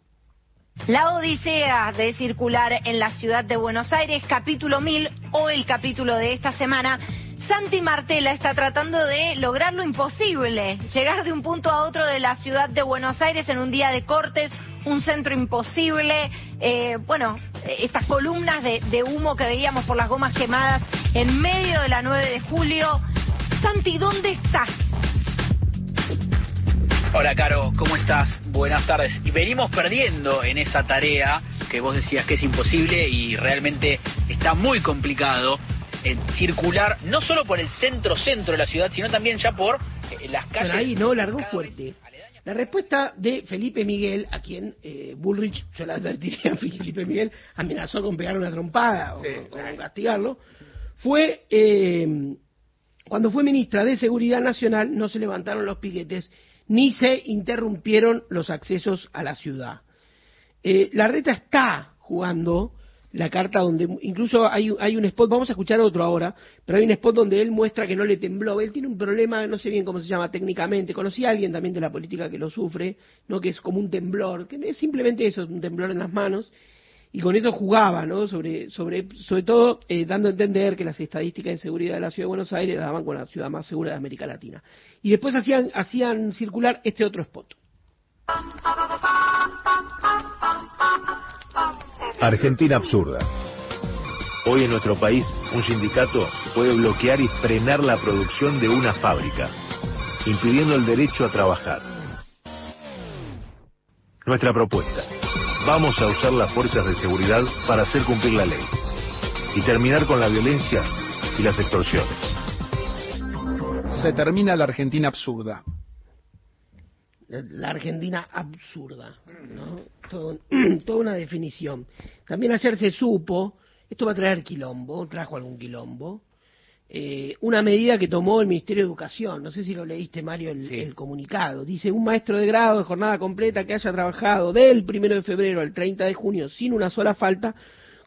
La Odisea de circular en la ciudad de Buenos Aires, capítulo 1000 o el capítulo de esta semana. Santi Martela está tratando de lograr lo imposible, llegar de un punto a otro de la ciudad de Buenos Aires en un día de cortes, un centro imposible, eh, bueno, estas columnas de, de humo que veíamos por las gomas quemadas en medio de la 9 de julio. Santi, ¿dónde estás? Hola Caro, ¿cómo estás? Buenas tardes. Y venimos perdiendo en esa tarea que vos decías que es imposible y realmente está muy complicado en circular no solo por el centro-centro de la ciudad, sino también ya por eh, las calles... ahí no, largó fuerte. La respuesta de Felipe Miguel, a quien eh, Bullrich, yo le advertiría a (laughs) Felipe Miguel, amenazó con pegar una trompada o, con castigarlo, fue eh, cuando fue ministra de Seguridad Nacional no se levantaron los piquetes ni se interrumpieron los accesos a la ciudad. Eh, la reta está jugando la carta donde incluso hay, hay un spot, vamos a escuchar otro ahora, pero hay un spot donde él muestra que no le tembló. Él tiene un problema, no sé bien cómo se llama técnicamente, conocí a alguien también de la política que lo sufre, no que es como un temblor, que es simplemente eso, un temblor en las manos, y con eso jugaba, ¿no? Sobre, sobre, sobre todo eh, dando a entender que las estadísticas de seguridad de la ciudad de Buenos Aires daban con la ciudad más segura de América Latina. Y después hacían, hacían circular este otro spot. Argentina absurda. Hoy en nuestro país un sindicato puede bloquear y frenar la producción de una fábrica, impidiendo el derecho a trabajar. Nuestra propuesta. Vamos a usar las fuerzas de seguridad para hacer cumplir la ley y terminar con la violencia y las extorsiones. Se termina la Argentina absurda la Argentina absurda, ¿no? (clears throat) toda una definición. También ayer se supo, esto va a traer quilombo, trajo algún quilombo, eh, una medida que tomó el Ministerio de Educación, no sé si lo leíste Mario el, el, comunicado, dice un maestro de grado de jornada completa que haya trabajado del primero de febrero al 30 de junio sin una sola falta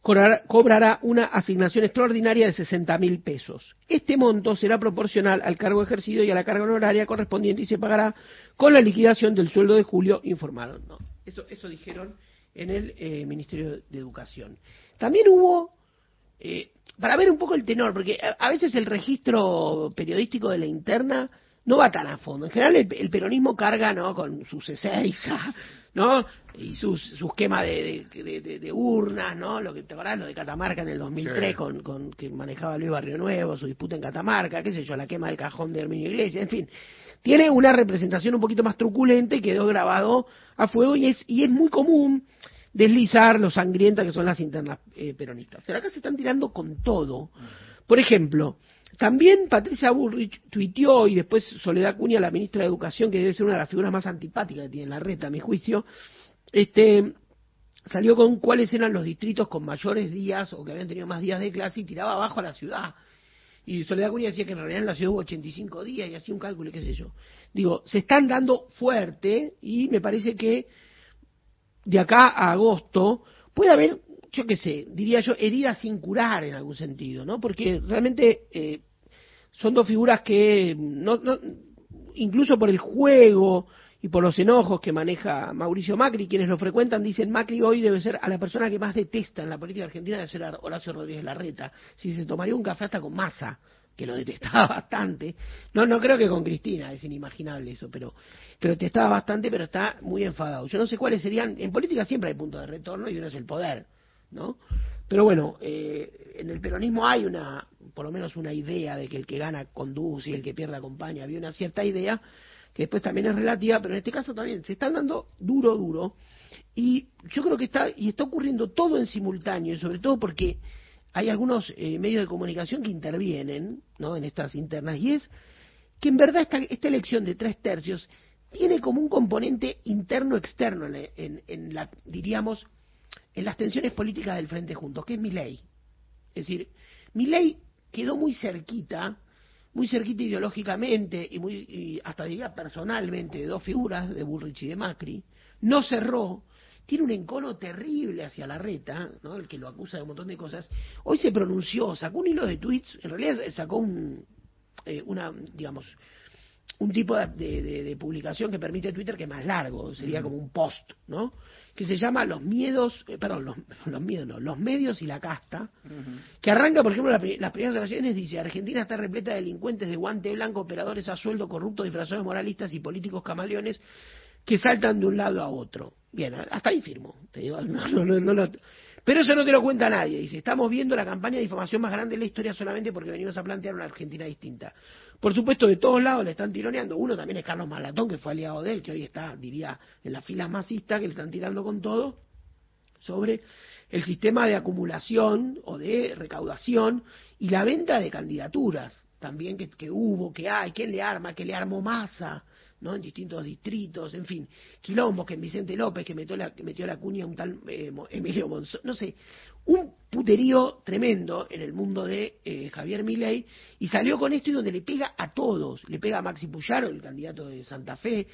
cobrará una asignación extraordinaria de 60 mil pesos. Este monto será proporcional al cargo ejercido y a la carga honoraria correspondiente y se pagará con la liquidación del sueldo de julio, informaron. No, eso, eso dijeron en el eh, Ministerio de Educación. También hubo, eh, para ver un poco el tenor, porque a, veces el registro periodístico de la interna no va tan a fondo. En general el, peronismo carga ¿no? con sus Ezeiza, ¿no? Y sus, su esquema de, de, urnas, ¿no? Lo que te acordás, lo de Catamarca en el 2003 con, con que manejaba Luis Barrio Nuevo, su disputa en Catamarca, qué sé yo, la quema del cajón de Herminio Iglesias, en fin. Tiene una representación un poquito más truculenta y quedó grabado a fuego y es, y es muy común deslizar lo sangrienta que son las internas eh, peronistas. Pero acá se están tirando con todo. Por ejemplo, también Patricia Bullrich tuiteó y después Soledad Cuña, la ministra de Educación, que debe ser una de las figuras más antipáticas que tiene la reta, a mi juicio, este, salió con cuáles eran los distritos con mayores días o que habían tenido más días de clase y tiraba abajo a la ciudad. Y Soledad Cuña decía que en realidad en la ciudad hubo 85 días y hacía un cálculo, qué sé yo. Digo, se están dando fuerte y me parece que de acá a agosto puede haber, yo qué sé, diría yo, heridas sin curar en algún sentido, ¿no? Porque realmente eh, son dos figuras que, no, incluso por el juego y por los enojos que maneja Mauricio Macri, quienes lo frecuentan dicen Macri hoy debe ser a la persona que más detesta en la política argentina debe ser Horacio Rodríguez Larreta. Si se tomaría un café hasta con masa, que lo detestaba (laughs) bastante. No, no creo que con Cristina, es inimaginable eso, pero, pero detestaba bastante, pero está muy enfadado. Yo no sé cuáles serían, en política siempre hay puntos de retorno y uno es el poder, ¿no? Pero bueno, eh, en el peronismo hay una, por lo menos una idea de que el que gana conduce y el que pierde acompaña. Había una cierta idea que después también es relativa, pero en este caso también se están dando duro, duro. Y yo creo que está, y está ocurriendo todo en simultáneo, y sobre todo porque hay algunos eh, medios de comunicación que intervienen ¿no? en estas internas, y es que en verdad esta, esta elección de tres tercios tiene como un componente interno-externo en, en la, diríamos, en las tensiones políticas del Frente Juntos, que es mi ley. Es decir, mi ley quedó muy cerquita, muy cerquita ideológicamente y muy hasta diría personalmente de dos figuras, de Bullrich y de Macri, no cerró, tiene un encono terrible hacia la reta, ¿no? el que lo acusa de un montón de cosas, hoy se pronunció, sacó un hilo de tweets, en realidad sacó un, eh, una, digamos, un tipo de, publicación que permite Twitter que es más largo, sería como un post, ¿no? Que se llama Los miedos, eh, perdón, los, los, miedos, no, los medios y la casta, que arranca, por ejemplo, las primeras oraciones, dice, Argentina está repleta de delincuentes de guante blanco, operadores a sueldo, corruptos, disfrazados de moralistas y políticos camaleones que saltan de un lado a otro. Bien, hasta ahí firmo, te digo, (laughs) no, no, no, pero eso no te lo cuenta nadie. Dice, estamos viendo la campaña de difamación más grande de la historia solamente porque venimos a plantear una Argentina distinta. Por supuesto, de todos lados le están tironeando. Uno también es Carlos Malatón, que fue aliado de él, que hoy está, diría, en las filas masistas, que le están tirando con todo sobre el sistema de acumulación o de recaudación y la venta de candidaturas. también que, que hubo, que hay, quién le arma, que le armó masa, ¿no? En distintos distritos, en fin, quilombos que en Vicente López, que metió la, que metió la cuña un tal eh, Emilio Monzón, no sé, un puterío tremendo en el mundo de eh, Javier Milei, y salió con esto y donde le pega a todos, le pega a Maxi Puyaro, el candidato de Santa Fe,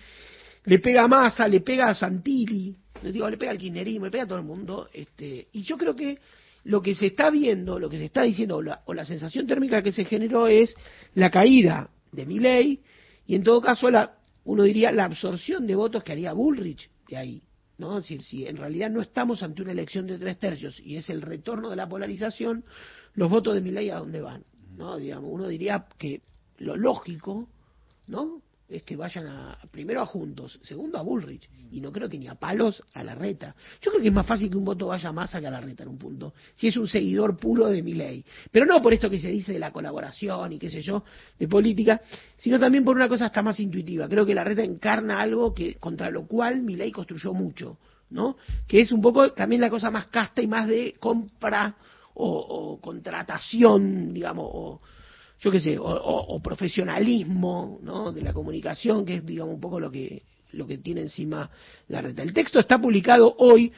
le pega a Massa, le pega a Santilli, le digo, le pega al kirchnerismo, le pega a todo el mundo, este, y yo creo que lo que se está viendo, lo que se está diciendo, o la, o la sensación térmica que se generó es la caída de Milei, y en todo caso la uno diría la absorción de votos que haría Bullrich de ahí. ¿no? Decir, si en realidad no estamos ante una elección de tres tercios y es el retorno de la polarización, los votos de mi ley a dónde van. ¿no? Digamos, uno diría que lo lógico, ¿no? Es que vayan a, primero a Juntos, segundo a Bullrich, y no creo que ni a palos a la reta. Yo creo que es más fácil que un voto vaya más que a la reta en un punto, si es un seguidor puro de mi ley. Pero no por esto que se dice de la colaboración y qué sé yo, de política, sino también por una cosa hasta más intuitiva. Creo que la reta encarna algo que contra lo cual mi ley construyó mucho, ¿no? Que es un poco también la cosa más casta y más de compra o, o contratación, digamos, o yo qué sé, o, profesionalismo ¿no? de la comunicación, que es, digamos, un poco lo que, lo que tiene encima la red. El texto está publicado hoy.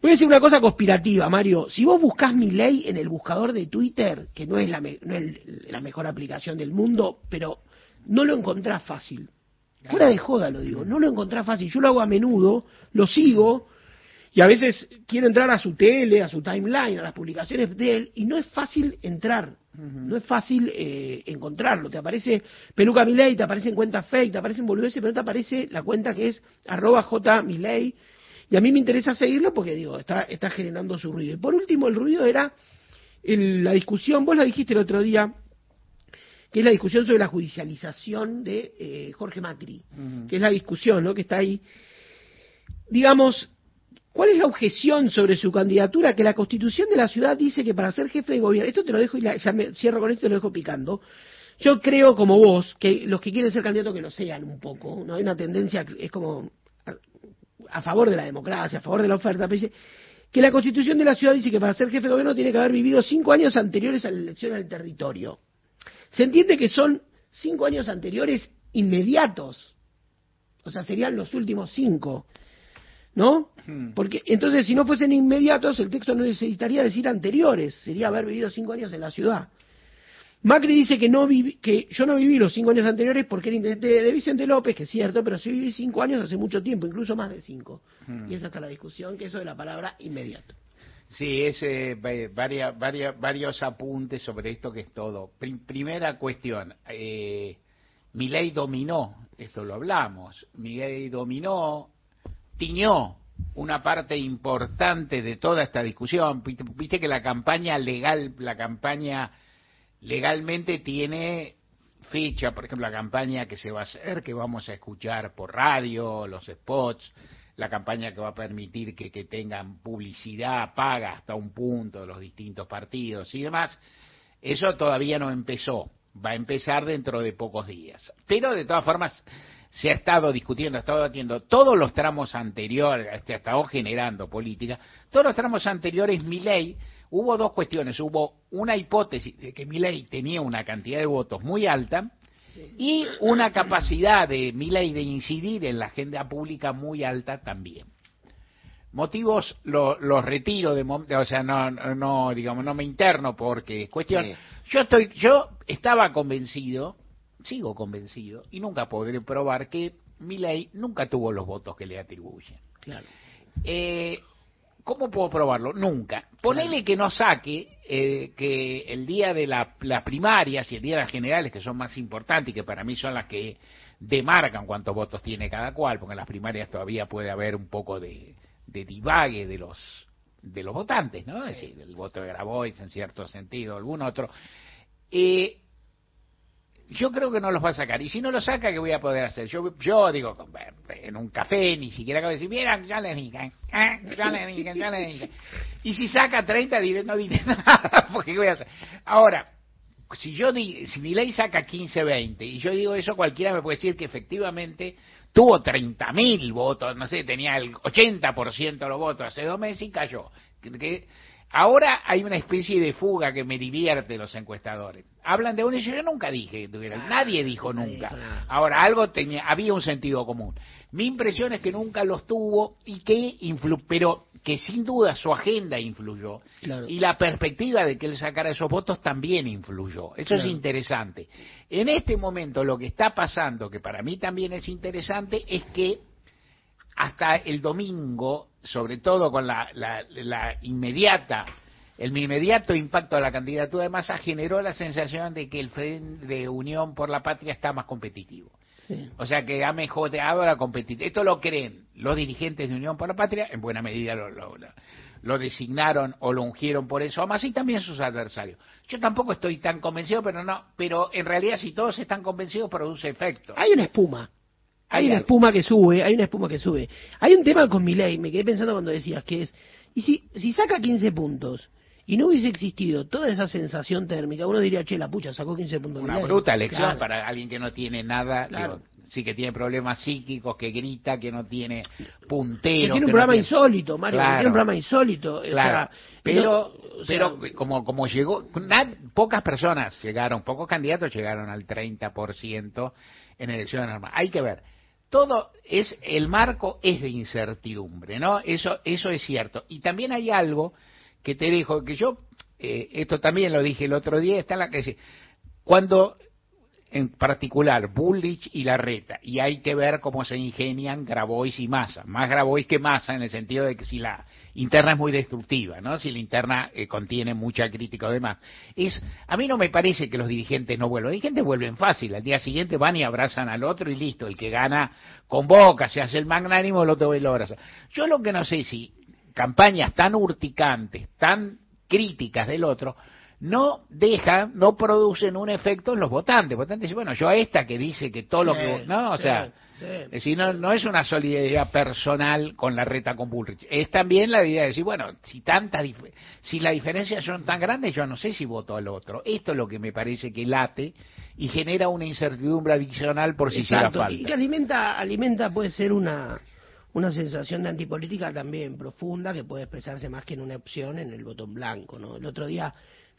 Voy a decir una cosa conspirativa, Mario. Si vos buscás mi ley en el buscador de Twitter, que no es la, no es la mejor aplicación del mundo, pero no lo encontrás fácil. Fuera de joda lo digo, no lo encontrás fácil. Yo lo hago a menudo, lo sigo, y a veces quiero entrar a su tele, a su timeline, a las publicaciones de él, y no es fácil entrar. No es fácil eh, encontrarlo. Te aparece Peluca Miley, te aparecen cuentas fake, te aparecen boludeces, pero no te aparece la cuenta que es arroba J Miley. Y a mí me interesa seguirlo porque, digo, está, está generando su ruido. Y por último, el ruido era la discusión, vos la dijiste el otro día, que es la discusión sobre la judicialización de eh, Jorge Macri, que es la discusión ¿no? que está ahí. Digamos, ¿Cuál es la objeción sobre su candidatura? Que la constitución de la ciudad dice que para ser jefe de gobierno, esto te lo dejo y ya me cierro con esto y lo dejo picando. Yo creo, como vos, que los que quieren ser candidatos que lo sean un poco, ¿no? Hay una tendencia, es como a, favor de la democracia, a favor de la oferta, pero dice que la constitución de la ciudad dice que para ser jefe de gobierno tiene que haber vivido cinco años anteriores a la elección al territorio. Se entiende que son cinco años anteriores inmediatos, o sea, serían los últimos cinco. ¿No? Hmm. Porque entonces si no fuesen inmediatos el texto no necesitaría decir anteriores, sería haber vivido cinco años en la ciudad. Macri dice que no que yo no viví los cinco años anteriores porque era intendente de Vicente López, que es cierto, pero sí viví cinco años hace mucho tiempo, incluso más de cinco. Hmm. Y esa está la discusión, que eso de la palabra inmediato. Sí, es eh, varias, varios apuntes sobre esto que es todo. primera cuestión, eh, mi ley dominó, esto lo hablamos, mi ley dominó tiñó una parte importante de toda esta discusión. Viste que la campaña legal, la campaña legalmente tiene fecha, por ejemplo, la campaña que se va a hacer, que vamos a escuchar por radio, los spots, la campaña que va a permitir que, tengan publicidad paga hasta un punto los distintos partidos y demás, eso todavía no empezó, va a empezar dentro de pocos días. Pero de todas formas, se ha estado discutiendo, ha estado debatiendo todos los tramos anteriores, se ha estado generando política, todos los tramos anteriores, mi ley, hubo dos cuestiones. Hubo una hipótesis de que mi ley tenía una cantidad de votos muy alta y una capacidad de mi ley de incidir en la agenda pública muy alta también. Motivos los retiro de, o sea, no, no, digamos, no me interno porque es cuestión. Yo estoy, yo estaba convencido sigo convencido y nunca podré probar que mi ley nunca tuvo los votos que le atribuyen. Claro. Eh, ¿Cómo puedo probarlo? Nunca. Ponele que no saque eh, que el día de la, las primarias y el día de las generales, que son más importantes y que para mí son las que demarcan cuántos votos tiene cada cual, porque en las primarias todavía puede haber un poco de, de divague de los de los votantes, ¿no? Es decir, el voto de Grabois en cierto sentido, algún otro. Eh, yo creo que no los va a sacar. Y si no los saca, ¿qué voy a poder hacer? Yo, yo digo, en un café, ni siquiera acabo de decir, mira, ya le dije, ¿eh? ya le dije, ya le dije. Y si saca 30, no diré (laughs) nada, porque ¿qué voy a hacer? Ahora, si yo di, si mi ley saca 15, 20, y yo digo eso, cualquiera me puede decir que efectivamente tuvo 30.000 votos, no sé, tenía el 80% de los votos hace dos meses y cayó. Que, Ahora hay una especie de fuga que me divierte los encuestadores. Hablan de un hecho, yo nunca dije, nadie dijo nunca. Ahora, algo tenía, había un sentido común. Mi impresión es que nunca los tuvo y que influ, pero que sin duda su agenda influyó y la perspectiva de que él sacara esos votos también influyó. Eso es interesante. En este momento lo que está pasando, que para mí también es interesante, es que hasta el domingo, sobre todo con la, la, inmediata el inmediato impacto de la candidatura de Massa generó la sensación de que el Frente de Unión por la Patria está más competitivo. O sea que ha mejorado la competitividad. Esto lo creen los dirigentes de Unión por la Patria, en buena medida lo, lo, designaron o lo ungieron por eso, más y también sus adversarios. Yo tampoco estoy tan convencido, pero no, pero en realidad si todos están convencidos produce efecto. Hay una espuma. Hay, una espuma que sube, hay una espuma que sube. Hay un tema con mi ley, me quedé pensando cuando decías que es, y si, si saca 15 puntos, y no hubiese existido toda esa sensación térmica, uno diría, che, la pucha, sacó 15 puntos. Una bruta elección para alguien que no tiene nada, sí que tiene problemas psíquicos, que grita, que no tiene puntero. Que tiene un programa insólito, Mario, que tiene un programa insólito. pero, pero como, como llegó, pocas personas llegaron, pocos candidatos llegaron al 30% en elecciones normales. Hay que ver. Todo es, el marco es de incertidumbre, ¿no? Eso, eso es cierto. Y también hay algo que te dijo, que yo, eh, esto también lo dije el otro día, está en la que cuando en particular Bullich y Larreta, y hay que ver cómo se ingenian Grabois y Massa, más Grabois que Massa en el sentido de que si la interna es muy destructiva, ¿no? Si la interna eh, contiene mucha crítica o demás. Es, a mí no me parece que los dirigentes no vuelvan, los dirigentes vuelven fácil, al día siguiente van y abrazan al otro y listo, el que gana convoca, se hace el magnánimo, el otro lo abraza. Yo lo que no sé si campañas tan urticantes, tan críticas del otro, no dejan, no producen un efecto en los votantes. votantes dicen, bueno, yo a esta que dice que todo lo que... No, o sea, sí. no, no es una solidaridad personal con la reta con Bullrich. Es también la idea de decir, bueno, si tantas si las diferencias son tan grandes, yo no sé si voto al otro. Esto es lo que me parece que late y genera una incertidumbre adicional por si se falta. Y que alimenta, alimenta puede ser una una sensación de antipolítica también profunda que puede expresarse más que en una opción en el botón blanco. ¿no? El otro día,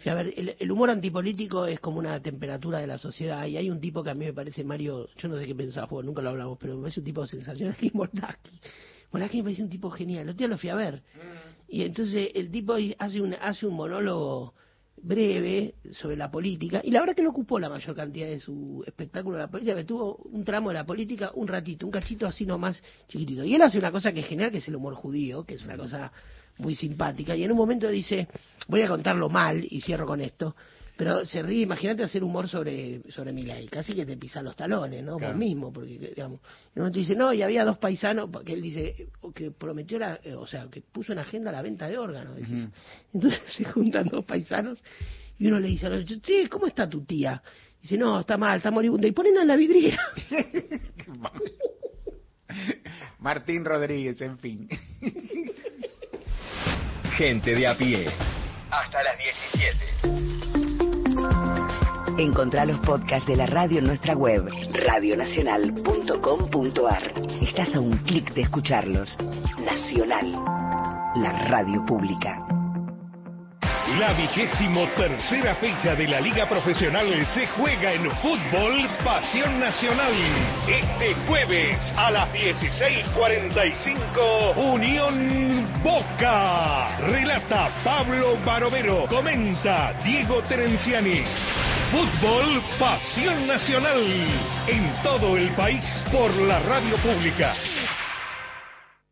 a ver, el, humor antipolítico es como una temperatura de la sociedad y hay un tipo que a mí me parece, Mario, yo no sé qué pensaba, nunca lo hablamos, pero me parece un tipo de sensación aquí, (laughs) Moldaski. Moldaski me parece un tipo genial, el otro día lo fui a ver. Mm. Y entonces el tipo hace un, hace un monólogo breve sobre la política y la verdad que no ocupó la mayor cantidad de su espectáculo de la política, que tuvo un tramo de la política un ratito, un cachito así nomás chiquitito. Y él hace una cosa que es genial, que es el humor judío, que es una cosa muy simpática, y en un momento dice, voy a contarlo mal, y cierro con esto, pero se ríe, imagínate hacer humor sobre, sobre Milay, casi que te pisa los talones, ¿no? Vos mismo, porque, digamos, en un momento dice, no, y había dos paisanos, porque él dice, que prometió, la, eh, o sea, que puso en agenda la venta de órganos, Entonces (laughs) se juntan dos paisanos y uno le dice al otro, sí, ¿cómo está tu tía? dice, no, está mal, está moribunda, y ponen en la vidriera. (laughs) Martín Rodríguez, en fin. Gente de a pie. Hasta las 17. Encontrá los podcasts de la radio en nuestra web, radionacional.com.ar. Estás a un clic de escucharlos. Nacional, la radio pública. La vigésimo tercera fecha de la Liga Profesional se juega en Fútbol Pasión Nacional. Este jueves a las 16.45, Unión Boca. Relata Pablo Barovero. Comenta Diego Terenciani. Fútbol Pasión Nacional en todo el país por la radio pública.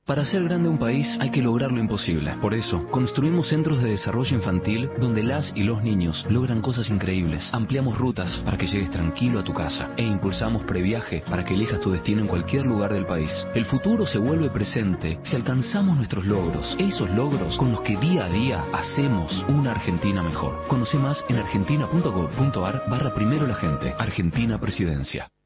Para hacer grande un país hay que lograr lo imposible. Por eso, construimos centros de desarrollo infantil donde las y los niños logran cosas increíbles. Ampliamos rutas para que llegues tranquilo a tu casa e impulsamos previaje para que elijas tu destino en cualquier lugar del país. El futuro se vuelve presente si alcanzamos nuestros logros, esos logros con los que día a día hacemos una Argentina mejor. Conoce más en argentina.gov.ar barra primero la gente. Argentina Presidencia.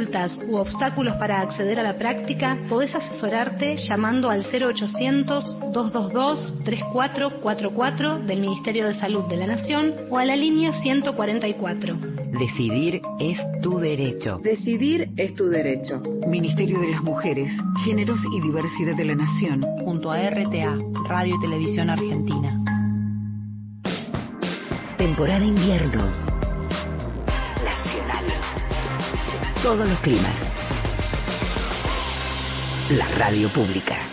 consultas u obstáculos para acceder a la práctica, podés asesorarte llamando al 0800-222-3444 del Ministerio de Salud de la Nación o a la línea 144. Decidir es tu derecho. Decidir es tu derecho. Ministerio de las Mujeres, Géneros y Diversidad de la Nación. Junto a RTA, Radio y Televisión Argentina. Temporada invierno. Todos los climas. La radio pública.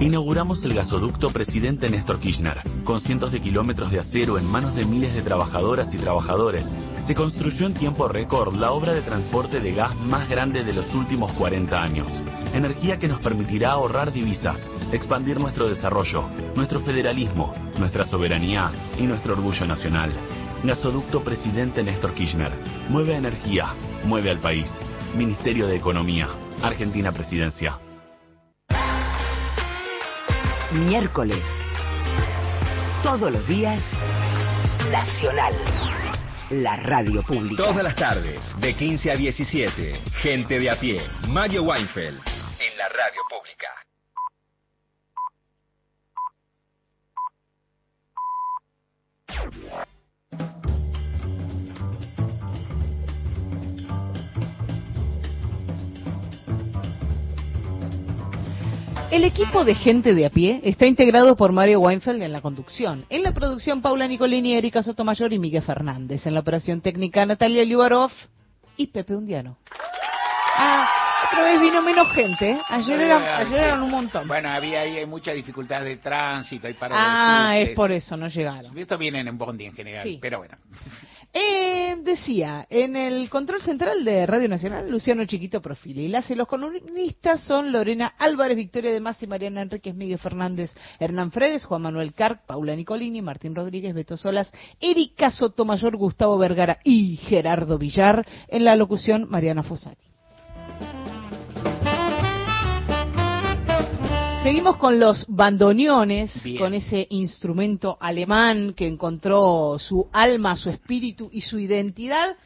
Inauguramos el gasoducto Presidente Néstor Kirchner. Con cientos de kilómetros de acero en manos de miles de trabajadoras y trabajadores, se construyó en tiempo récord la obra de transporte de gas más grande de los últimos 40 años. Energía que nos permitirá ahorrar divisas, expandir nuestro desarrollo, nuestro federalismo, nuestra soberanía y nuestro orgullo nacional. Gasoducto Presidente Néstor Kirchner. Mueve energía, mueve al país. Ministerio de Economía. Argentina Presidencia. Miércoles. Todos los días. Nacional. La radio pública. Todas las tardes, de 15 a 17. Gente de a pie. Mario Weinfeld. En la radio pública. El equipo de gente de a pie está integrado por Mario Weinfeld en la conducción. En la producción, Paula Nicolini, Erika Sotomayor y Miguel Fernández. En la operación técnica, Natalia Liubarov y Pepe Undiano. Ah, otra vez vino menos gente. Ayer, eran, ayer eran un montón. Bueno, había ahí mucha dificultad de tránsito. Hay para ah, es por eso, no llegaron. Esto vienen en Bondi en general, Sí. pero bueno. Eh, decía, en el control central de Radio Nacional, Luciano Chiquito Profili. Las y los columnistas son Lorena Álvarez, Victoria de Masi, Mariana Enríquez, Miguel Fernández, Hernán Fredes, Juan Manuel Carc, Paula Nicolini, Martín Rodríguez, Beto Solas, Erika Sotomayor, Gustavo Vergara y Gerardo Villar. En la locución, Mariana Fusari. Seguimos con los bandoneones, Bien. con ese instrumento alemán que encontró su alma, su espíritu y su identidad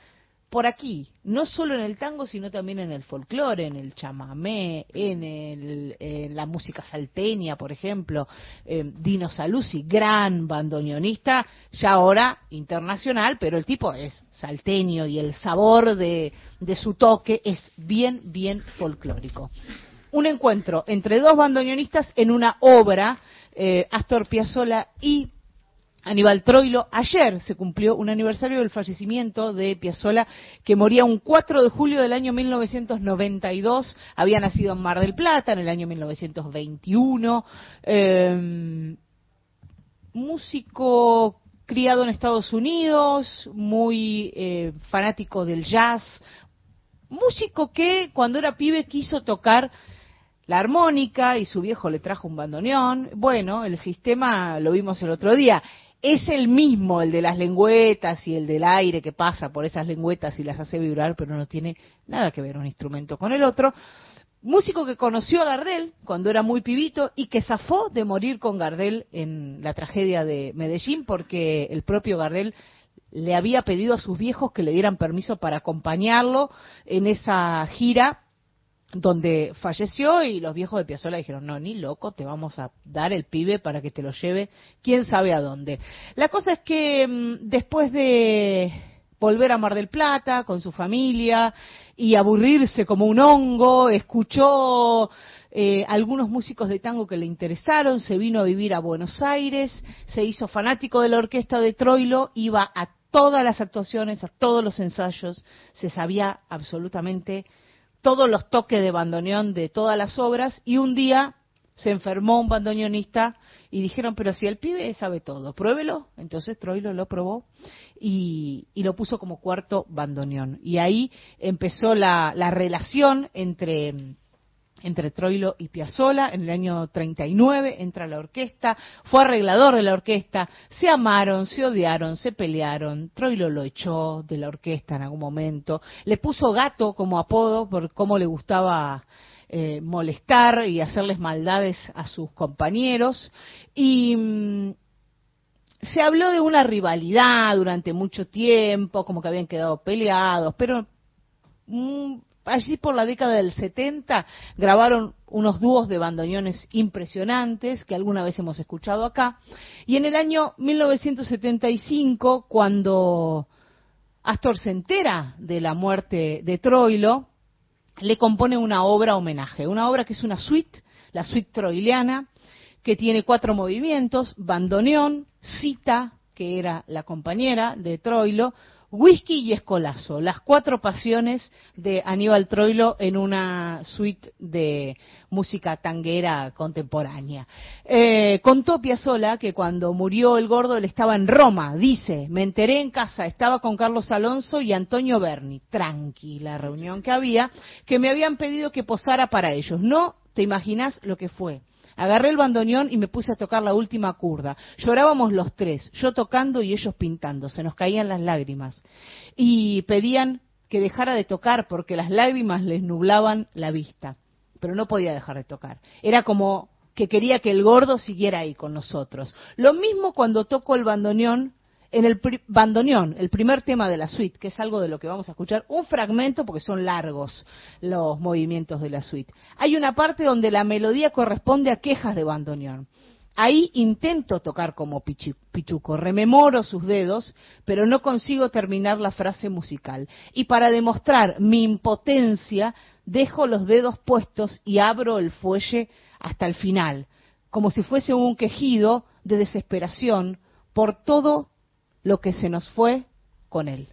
por aquí, no solo en el tango, sino también en el folclore, en el chamamé, en, el, en la música salteña, por ejemplo. Eh, Dino Saluzzi, gran bandoneonista, ya ahora internacional, pero el tipo es salteño y el sabor de, de su toque es bien, bien folclórico un encuentro entre dos bandoneonistas en una obra, eh, Astor Piazzolla y Aníbal Troilo. Ayer se cumplió un aniversario del fallecimiento de Piazzolla, que moría un 4 de julio del año 1992. Había nacido en Mar del Plata en el año 1921. Eh, músico criado en Estados Unidos, muy eh, fanático del jazz, músico que cuando era pibe quiso tocar la armónica y su viejo le trajo un bandoneón. Bueno, el sistema lo vimos el otro día. Es el mismo, el de las lengüetas y el del aire que pasa por esas lengüetas y las hace vibrar, pero no tiene nada que ver un instrumento con el otro. Músico que conoció a Gardel cuando era muy pibito y que zafó de morir con Gardel en la tragedia de Medellín porque el propio Gardel le había pedido a sus viejos que le dieran permiso para acompañarlo en esa gira donde falleció y los viejos de Piazzolla dijeron, no, ni loco, te vamos a dar el pibe para que te lo lleve quién sabe a dónde. La cosa es que mm, después de volver a Mar del Plata con su familia y aburrirse como un hongo, escuchó eh, algunos músicos de tango que le interesaron, se vino a vivir a Buenos Aires, se hizo fanático de la orquesta de Troilo, iba a todas las actuaciones, a todos los ensayos, se sabía absolutamente todos los toques de bandoneón de todas las obras y un día se enfermó un bandoneonista y dijeron, pero si el pibe sabe todo, pruébelo. Entonces Troilo lo probó y, lo puso como cuarto bandoneón. Y ahí empezó la, la relación entre entre Troilo y Piazzolla. En el año 39 entra la orquesta, fue arreglador de la orquesta, se amaron, se odiaron, se pelearon. Troilo lo echó de la orquesta en algún momento, le puso gato como apodo por cómo le gustaba eh, molestar y hacerles maldades a sus compañeros. Y mm, se habló de una rivalidad durante mucho tiempo, como que habían quedado peleados, pero mm, allí por la década del 70 grabaron unos dúos de bandoneones impresionantes que alguna vez hemos escuchado acá. Y en el año 1975, cuando Astor se entera de la muerte de Troilo, le compone una obra homenaje, una obra que es una suite, la suite troiliana, que tiene cuatro movimientos, bandoneón, cita, que era la compañera de Troilo, whisky y escolazo, las cuatro pasiones de Aníbal Troilo en una suite de música tanguera contemporánea. Eh, contó Piazzolla que cuando murió el gordo él estaba en Roma, dice, me enteré en casa, estaba con Carlos Alonso y Antonio Berni, tranqui la reunión que había, que me habían pedido que posara para ellos. No te imaginas lo que fue. Agarré el bandoneón y me puse a tocar la última curda. Llorábamos los tres, yo tocando y ellos pintando, se nos caían las lágrimas. Y pedían que dejara de tocar porque las lágrimas les nublaban la vista. Pero no podía dejar de tocar. Era como que quería que el gordo siguiera ahí con nosotros. Lo mismo cuando toco el bandoneón en el bandoneón, el primer tema de la suite, que es algo de lo que vamos a escuchar, un fragmento porque son largos los movimientos de la suite. Hay una parte donde la melodía corresponde a quejas de bandoneón. Ahí intento tocar como Pichuco, rememoro sus dedos, pero no consigo terminar la frase musical. Y para demostrar mi impotencia, dejo los dedos puestos y abro el fuelle hasta el final, como si fuese un quejido de desesperación por todo lo que se nos fue con él.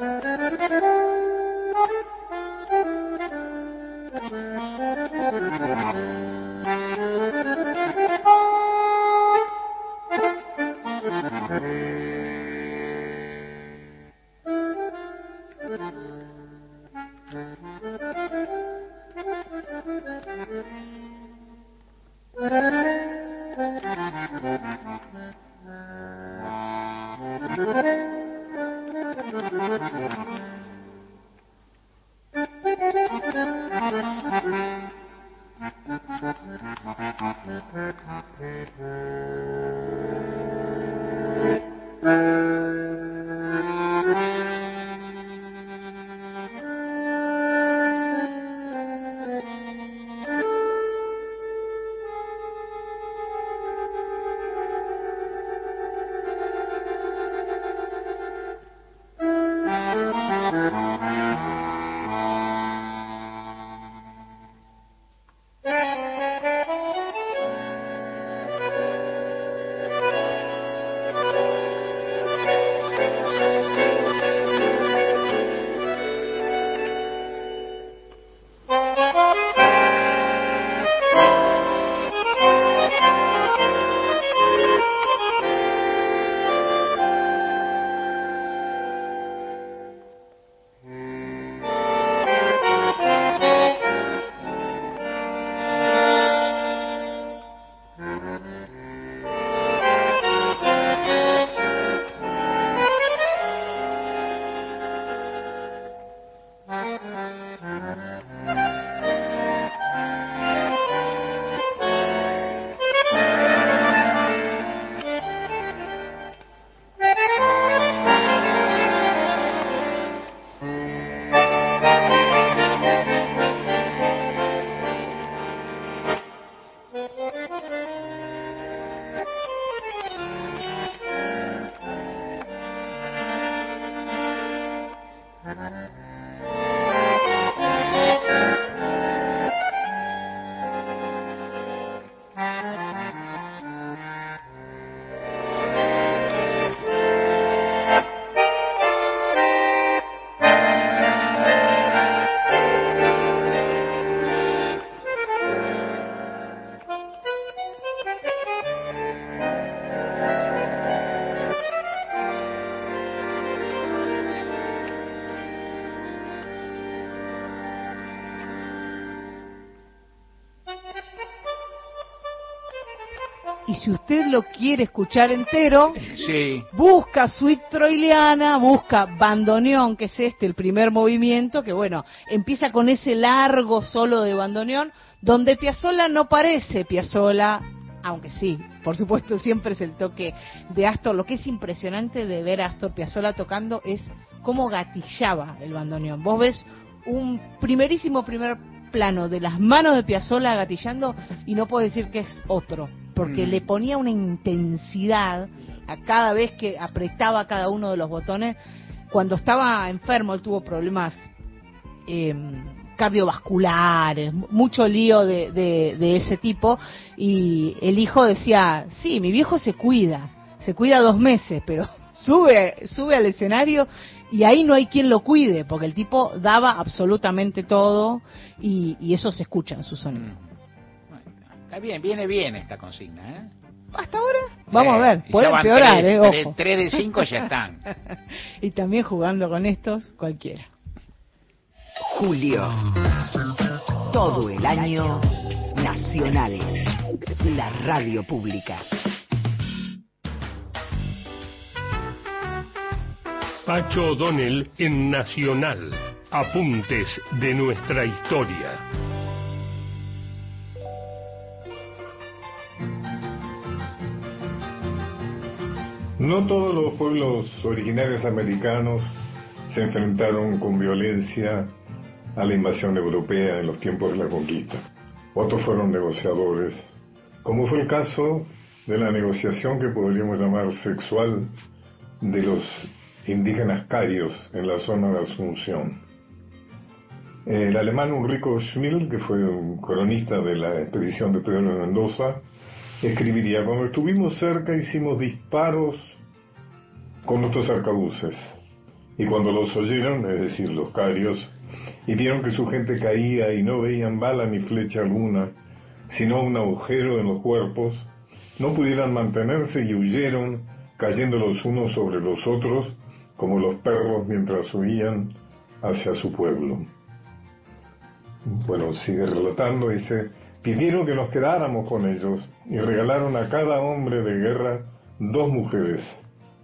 Thank you. Si usted lo quiere escuchar entero, busca Suite Troiliana, busca Bandoneón, que es este, el primer movimiento, que bueno, empieza con ese largo solo de bandoneón, donde Piazzolla no parece Piazzolla, aunque sí, por supuesto siempre es el toque de Astor. Lo que es impresionante de ver a Astor Piazzolla tocando es cómo gatillaba el bandoneón. Vos ves un primerísimo primer plano de las manos de Piazzolla gatillando y no puedo decir que es otro porque mm. le ponía una intensidad a cada vez que apretaba cada uno de los botones. Cuando estaba enfermo, él tuvo problemas em, cardiovasculares, mucho lío de, de, ese tipo, y el hijo decía, sí, mi viejo se cuida, se cuida dos meses, pero (laughs) sube, sube al escenario y ahí no hay quien lo cuide, porque el tipo daba absolutamente todo y, y eso se escucha en su sonido. Está bien, viene bien esta consigna, ¿eh? Hasta ahora, vamos a ver, puede empeorar, ¿eh? Ojo. Tres, de cinco ya están. (laughs) y también jugando con estos, cualquiera. Julio. Todo el año nacional. La radio pública. Pacho O'Donnell en Nacional. Apuntes de nuestra historia. No todos los pueblos originarios americanos se enfrentaron con violencia a la invasión europea en los tiempos de la conquista. Otros fueron negociadores, como fue el caso de la negociación que podríamos llamar sexual de los indígenas carios en la zona de Asunción. El alemán Ulrico Schmil, que fue un cronista de la expedición de Pedro de Mendoza, escribiría, cuando estuvimos cerca hicimos disparos con nuestros arcabuces, y cuando los oyeron, es decir, los carios, y vieron que su gente caía y no veían bala ni flecha alguna, sino un agujero en los cuerpos, no pudieran mantenerse y huyeron, cayendo los unos sobre los otros, como los perros mientras huían hacia su pueblo. Bueno, sigue relatando, dice, pidieron que nos quedáramos con ellos y regalaron a cada hombre de guerra dos mujeres,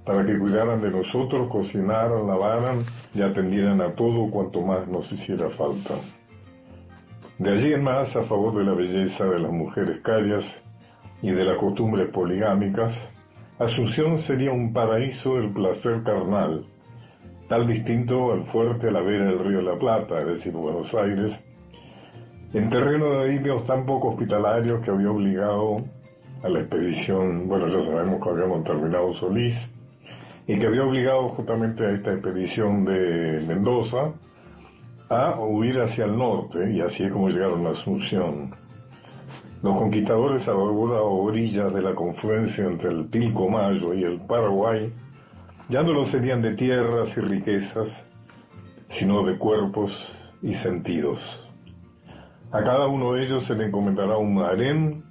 para que cuidaran de nosotros, cocinaran, lavaran y atendieran a todo cuanto más nos hiciera falta. De allí en más, a favor de la belleza de las mujeres carias y de las costumbres poligámicas, Asunción sería un paraíso del placer carnal, tal distinto al fuerte a la vera del río de la Plata, es decir, Buenos Aires, en terreno de indios tan poco hospitalarios que había obligado a la expedición, bueno, ya sabemos que habíamos terminado Solís, y que había obligado justamente a esta expedición de Mendoza a huir hacia el norte, y así es como llegaron a Asunción. Los conquistadores a la orilla de la confluencia entre el Pilcomayo y el Paraguay ya no lo serían de tierras y riquezas, sino de cuerpos y sentidos. A cada uno de ellos se le encomendará un harén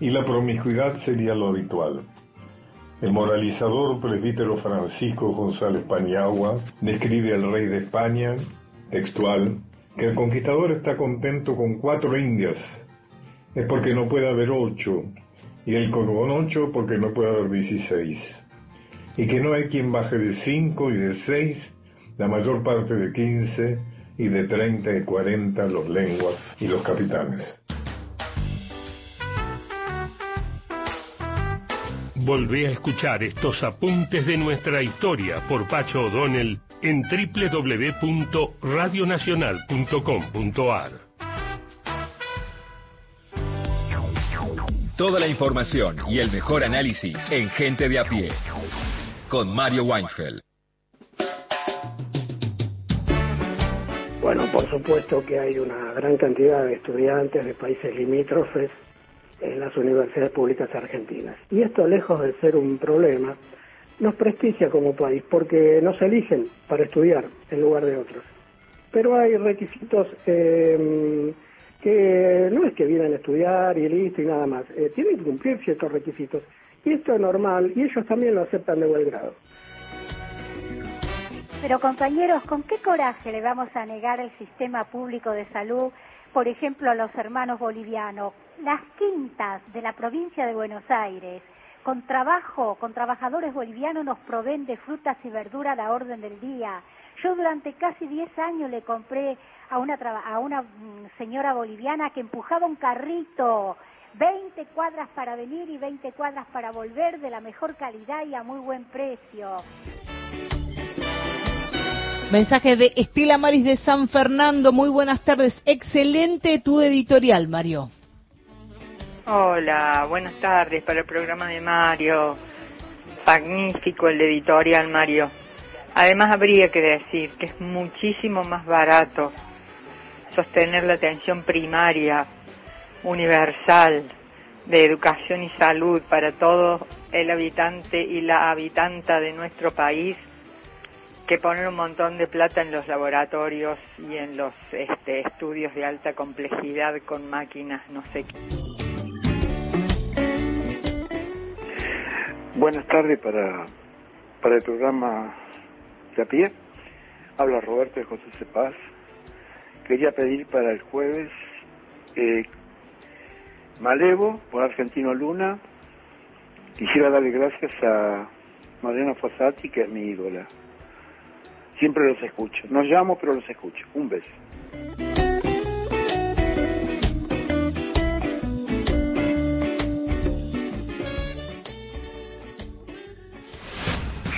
y la promiscuidad sería lo habitual. El moralizador presbítero Francisco González Paniagua describe al rey de España, textual, que el conquistador está contento con cuatro indias, es porque no puede haber ocho, y el con ocho porque no puede haber dieciséis, y que no hay quien baje de cinco y de seis, la mayor parte de quince, y de treinta y cuarenta los lenguas y los capitanes. Volvé a escuchar estos apuntes de nuestra historia por Pacho O'Donnell en www.radionacional.com.ar. Toda la información y el mejor análisis en Gente de a pie. Con Mario Weinfeld. Bueno, por supuesto que hay una gran cantidad de estudiantes de países limítrofes en las universidades públicas argentinas. Y esto, lejos de ser un problema, nos prestigia como país porque nos eligen para estudiar en lugar de otros. Pero hay requisitos eh, que no es que vienen a estudiar y listo y nada más, eh, tienen que cumplir ciertos requisitos. Y esto es normal y ellos también lo aceptan de buen grado. Pero compañeros, ¿con qué coraje le vamos a negar el sistema público de salud, por ejemplo, a los hermanos bolivianos? Las quintas de la provincia de Buenos Aires, con trabajo, con trabajadores bolivianos nos proveen de frutas y verduras a la orden del día. Yo durante casi 10 años le compré a una, mm, señora boliviana que empujaba un carrito, 20 cuadras para venir y 20 cuadras para volver de la mejor calidad y a muy buen precio. Mensaje de Estela Maris de San Fernando. Muy buenas tardes. Excelente tu editorial, Mario. Hola, buenas tardes para el programa de Mario. Magnífico el editorial, Mario. Además, habría que decir que es muchísimo más barato sostener la atención primaria, universal, de educación y salud para todo el habitante y la habitanta de nuestro país que poner un montón de plata en los laboratorios y en los este, estudios de alta complejidad con máquinas, no sé qué. Buenas tardes para, para el programa de a pie. Habla Roberto de José Cepaz. Quería pedir para el jueves eh, Malevo por Argentino Luna. Quisiera darle gracias a Mariana Fossati, que es mi ídola. Siempre los escucho. No llamo, pero los escucho. Un beso.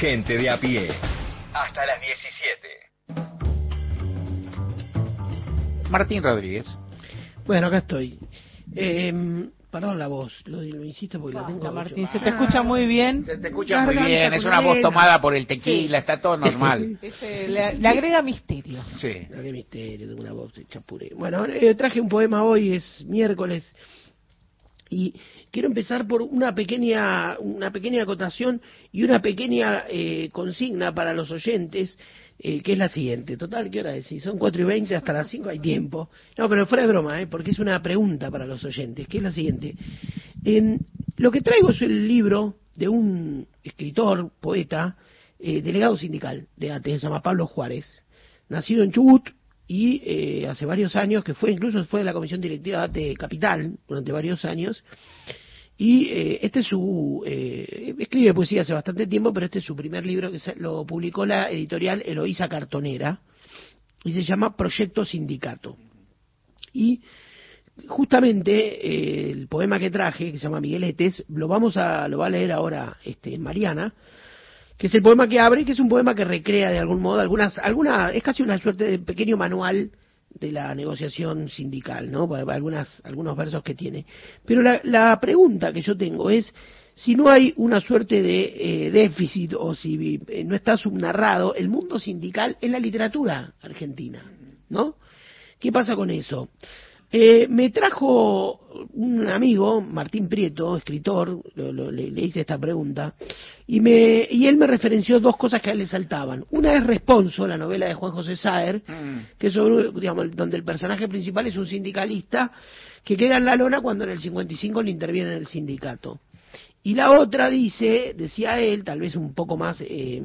Gente de a pie. Hasta las 17. Martín Rodríguez. Bueno, acá estoy. Eh, Perdón la voz, lo, insisto porque la tengo. Martín, se te escucha muy bien. Se te escucha muy bien, es una voz tomada por el tequila, está todo normal. (laughs) le, agrega misterio. Sí. Le agrega misterio, tengo una voz chapure. Bueno, eh, traje un poema hoy, es miércoles, y quiero empezar por una pequeña, una pequeña acotación y una pequeña eh, consigna para los oyentes eh, que es la siguiente. Total, ¿qué hora es? Si son 4 y 20, hasta las 5 hay tiempo. No, pero fuera de broma, ¿eh? porque es una pregunta para los oyentes, que es la siguiente. Em, lo que traigo es el libro de un escritor, poeta, eh, delegado sindical de ATE, se llama Pablo Juárez, nacido en Chubut y eh, hace varios años, que fue incluso fue de la comisión directiva de ATE Capital durante varios años, y eh, este es su. Eh, escribe poesía hace bastante tiempo, pero este es su primer libro que lo publicó la editorial Eloísa Cartonera y se llama Proyecto Sindicato. Y justamente eh, el poema que traje, que se llama Migueletes, lo vamos a, lo va a leer ahora este, Mariana, que es el poema que abre, que es un poema que recrea de algún modo algunas, alguna, es casi una suerte de pequeño manual de la negociación sindical, ¿no? Algunas, algunos versos que tiene. Pero la, la pregunta que yo tengo es si no hay una suerte de eh, déficit o si eh, no está subnarrado el mundo sindical en la literatura argentina, ¿no? ¿Qué pasa con eso? Eh, me trajo un amigo, Martín Prieto, escritor, le, hice esta pregunta, y, me, y él me referenció dos cosas que a él le saltaban. Una es Responso, la novela de Juan José Saer, mm. que es digamos, donde el personaje principal es un sindicalista que queda en la lona cuando en el 55 le interviene en el sindicato. Y la otra dice, decía él, tal vez un poco más eh,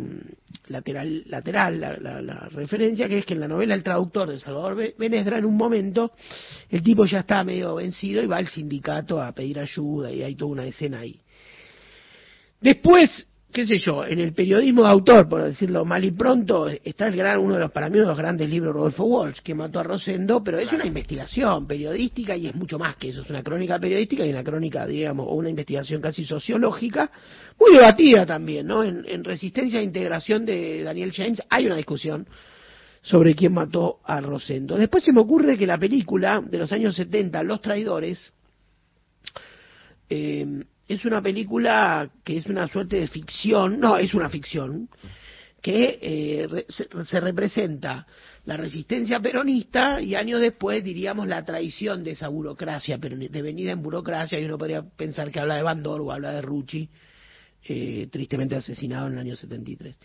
lateral, lateral la, referencia, que es que en la novela El traductor de Salvador Benesdra, en un momento, el tipo ya está medio vencido y va al sindicato a pedir ayuda y hay toda una escena ahí. Después, qué sé yo, en el periodismo de autor, por decirlo mal y pronto, está el gran, uno de los, para mí, uno de los grandes libros, Rodolfo Walsh, que mató a Rosendo, pero es una investigación periodística y es mucho más que eso, es una crónica periodística y una crónica, digamos, o una investigación casi sociológica, muy debatida también, ¿no? En, Resistencia e Integración de Daniel James hay una discusión sobre quién mató a Rosendo. Después se me ocurre que la película de los años 70, Los Traidores, eh, es una película que es una suerte de ficción, no, es una ficción, que eh, se, representa la resistencia peronista y años después diríamos la traición de esa burocracia, devenida en burocracia, y uno podría pensar que habla de Bandor o habla de Rucci, eh, tristemente asesinado en el año 73.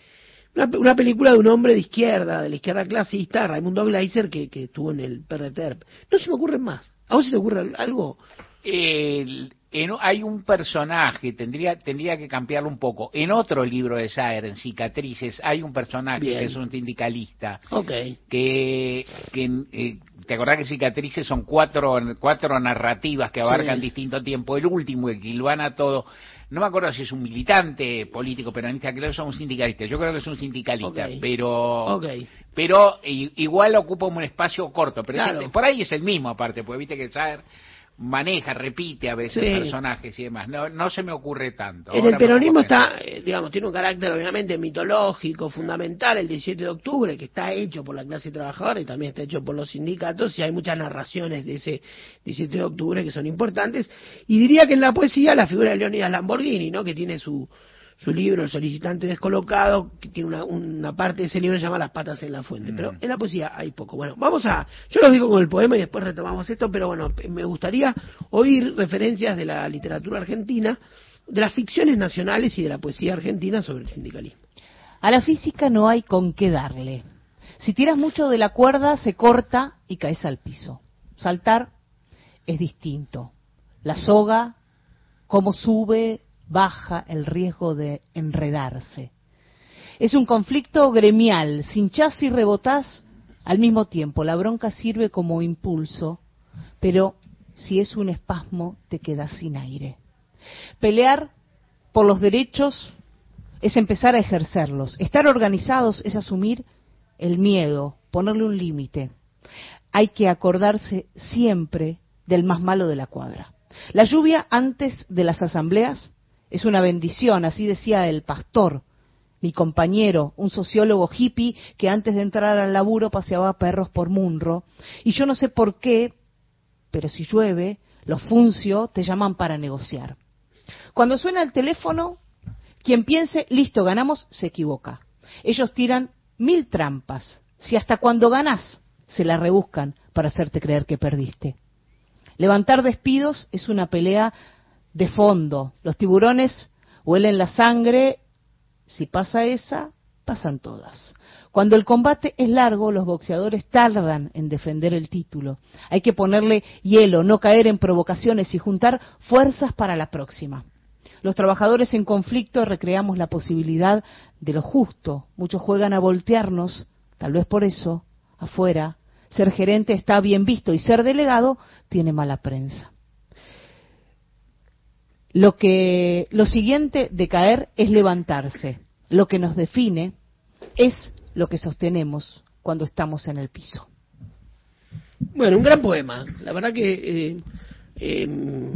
Una, una, película de un hombre de izquierda, de la izquierda clasista, Raimundo Gleiser, que, que estuvo en el PRTERP. No se me ocurren más. ¿A vos se te ocurre algo? El, hay un personaje, tendría, tendría que cambiarlo un poco. En otro libro de Saer, en Cicatrices, hay un personaje que es un sindicalista. Okay. Que, que eh, ¿Te acordás que Cicatrices son cuatro, cuatro narrativas que abarcan distinto tiempo? El último, el que a todo. No me acuerdo si es un militante político peronista, creo que son un sindicalista. Yo creo que es un sindicalista, pero pero igual ocupa un espacio corto. Pero por ahí es el mismo, aparte, porque viste que Saer maneja, repite a veces personajes y demás. No, no se me ocurre tanto. En el peronismo está, eh, digamos, tiene un carácter obviamente mitológico, fundamental, el 17 de octubre, que está hecho por la clase trabajadora y también está hecho por los sindicatos, y hay muchas narraciones de ese 17 de octubre que son importantes. Y diría que en la poesía la figura de Leonidas Lamborghini, ¿no? que tiene su, su libro, El solicitante descolocado, que tiene una, una parte de ese libro que se llama Las patas en la fuente. Pero mm. en la poesía hay poco. Bueno, vamos a. Yo los digo con el poema y después retomamos esto, pero bueno, me gustaría oír referencias de la literatura argentina, de las ficciones nacionales y de la poesía argentina sobre el sindicalismo. A la física no hay con qué darle. Si tiras mucho de la cuerda, se corta y caes al piso. Saltar es distinto. La soga, cómo sube, baja el riesgo de enredarse. Es un conflicto gremial, sin chas y rebotás al mismo tiempo. La bronca sirve como impulso, pero si es un espasmo te quedas sin aire. Pelear por los derechos es empezar a ejercerlos. Estar organizados es asumir el miedo, ponerle un límite. Hay que acordarse siempre del más malo de la cuadra. La lluvia antes de las asambleas es una bendición, así decía el pastor, mi compañero, un sociólogo hippie que antes de entrar al laburo paseaba perros por Munro. Y yo no sé por qué, pero si llueve, los funcio te llaman para negociar. Cuando suena el teléfono, quien piense, listo, ganamos, se equivoca. Ellos tiran mil trampas. Si hasta cuando ganas se la rebuscan para hacerte creer que perdiste. Levantar despidos es una pelea de fondo. Los tiburones huelen la sangre, si pasa esa, pasan todas. Cuando el combate es largo, los boxeadores tardan en defender el título. Hay que ponerle hielo, no caer en provocaciones y juntar fuerzas para la próxima. Los trabajadores en conflicto recreamos la posibilidad de lo justo. Muchos juegan a voltearnos, tal vez por eso, afuera, ser gerente está bien visto y ser delegado tiene mala prensa. Lo que lo siguiente de caer es levantarse. Lo que nos define es lo que sostenemos cuando estamos en el piso. Bueno, un gran poema. La verdad que eh, em,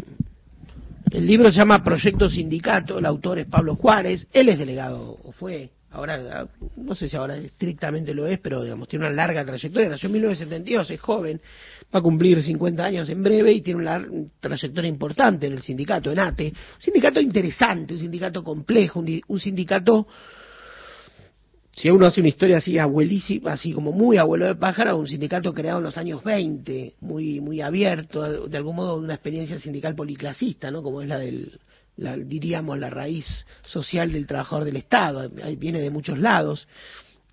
el libro se llama Proyecto Sindicato, el autor es Pablo Juárez, él es delegado, o fue ahora no sé si ahora estrictamente lo es, pero digamos, tiene una larga trayectoria, nació en 1972, es joven, va a cumplir 50 años en breve y tiene una trayectoria importante en el sindicato, en ATE, un sindicato interesante, un sindicato complejo, un, sindicato, si uno hace una historia así abuelísima, así como muy abuelo de pájaro, un sindicato creado en los años 20, muy, muy abierto, de algún modo una experiencia sindical policlasista, ¿no? como es la del la, diríamos, la raíz social del trabajador del Estado, viene de muchos lados,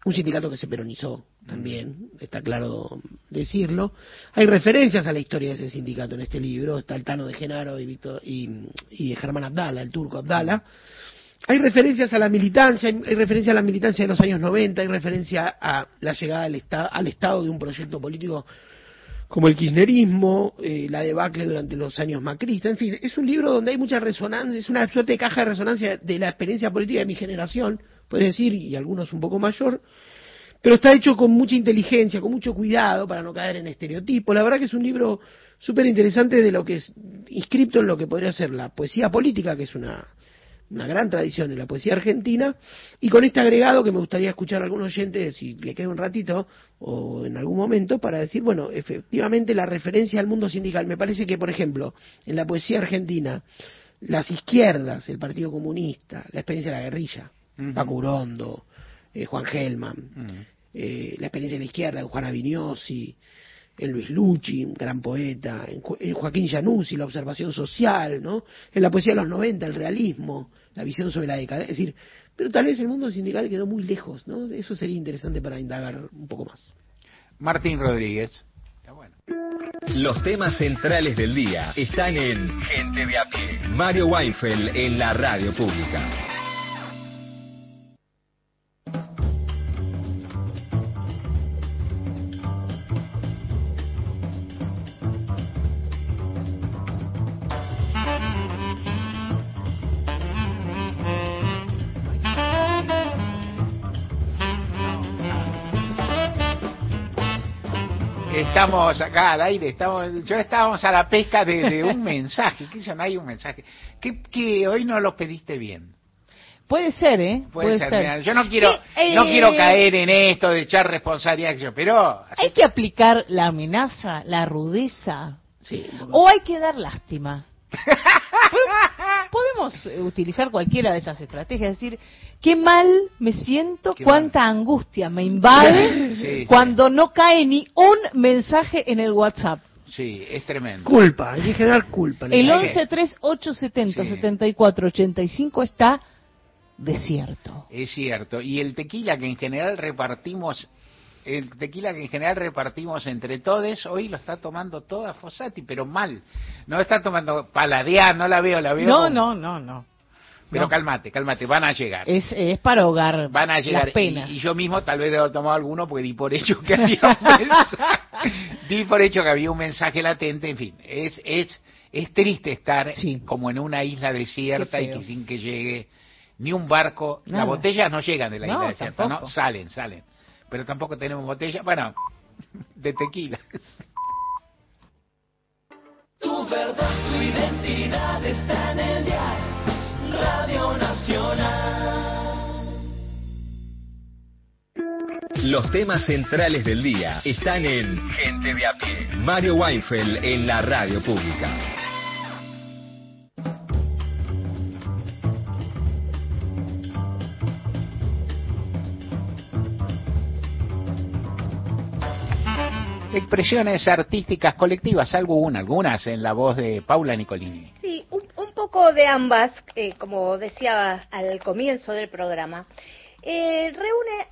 un sindicato que se peronizó también, está claro decirlo. Hay referencias a la historia de ese sindicato en este libro, está el Tano de Genaro y, Víctor, y, y Germán Abdala, el turco Abdala. Hay referencias a la militancia, hay referencia a la militancia de los años 90, hay referencia a la llegada al, al Estado de un proyecto político como el kirchnerismo, eh, la debacle durante los años macristas, en fin, es un libro donde hay mucha resonancia, es una suerte de caja de resonancia de la experiencia política de mi generación, podría decir, y algunos un poco mayor, pero está hecho con mucha inteligencia, con mucho cuidado para no caer en estereotipos. La verdad que es un libro súper interesante de lo que es inscripto en lo que podría ser la poesía política, que es una una gran tradición en la poesía argentina, y con este agregado que me gustaría escuchar a algún oyente, si le queda un ratito o en algún momento, para decir, bueno, efectivamente la referencia al mundo sindical. Me parece que, por ejemplo, en la poesía argentina las izquierdas, el Partido Comunista, la experiencia de la guerrilla, Paco Urondo, eh, Juan Gelman, eh, la experiencia de la izquierda, Juana Vignosi, en Luis Lucci, un gran poeta, en, Joaquín Januzzi, la observación social, ¿no? En la poesía de los 90, el realismo, la visión sobre la década. Es decir, pero tal vez el mundo sindical quedó muy lejos, ¿no? Eso sería interesante para indagar un poco más. Martín Rodríguez. Los temas centrales del día están en Gente de a pie. Mario Weinfeld en la radio pública. Estamos acá al aire, estamos, yo estábamos a la pesca de, un (laughs) mensaje, que yo no hay un mensaje, que, que hoy no lo pediste bien. Puede ser, ¿eh? Puede, ser. yo no quiero, no quiero eh, caer en esto de echar responsabilidad, pero hay que aplicar la amenaza, la rudeza, sí, o hay que dar lástima. Podemos utilizar cualquiera de esas estrategias, es decir, qué mal me siento, cuánta angustia me invade (laughs) cuando no cae ni un mensaje en el WhatsApp. Sí, es tremendo. Culpa, hay que generar culpa. El 1138707485 está desierto. Es cierto. Y el tequila que en general repartimos el tequila que en general repartimos entre todos, hoy lo está tomando toda Fossati, pero mal. No está tomando paladear, no la veo, la veo. No, no, no, no. Pero cálmate, cálmate, van a llegar. Es, es para ahogar van a llegar. las penas. Y, yo mismo tal vez debo haber tomado alguno porque di por hecho que había un mensaje, (laughs) di por hecho que había un mensaje latente, en fin, es, es, es triste estar como en una isla desierta y que sin que llegue ni un barco, las botellas no llegan de la isla desierta, ¿no? Salen, salen pero tampoco tenemos botella, bueno, (laughs) de tequila. Tu verdad, tu identidad está en el diario Radio Nacional. Los temas centrales del día están en Gente de a pie. Mario Weinfeld en la radio pública. Expresiones artísticas colectivas, algunas, algunas en la voz de Paula Nicolini. Sí, un, poco de ambas, eh, como decía al comienzo del programa. Eh, reúne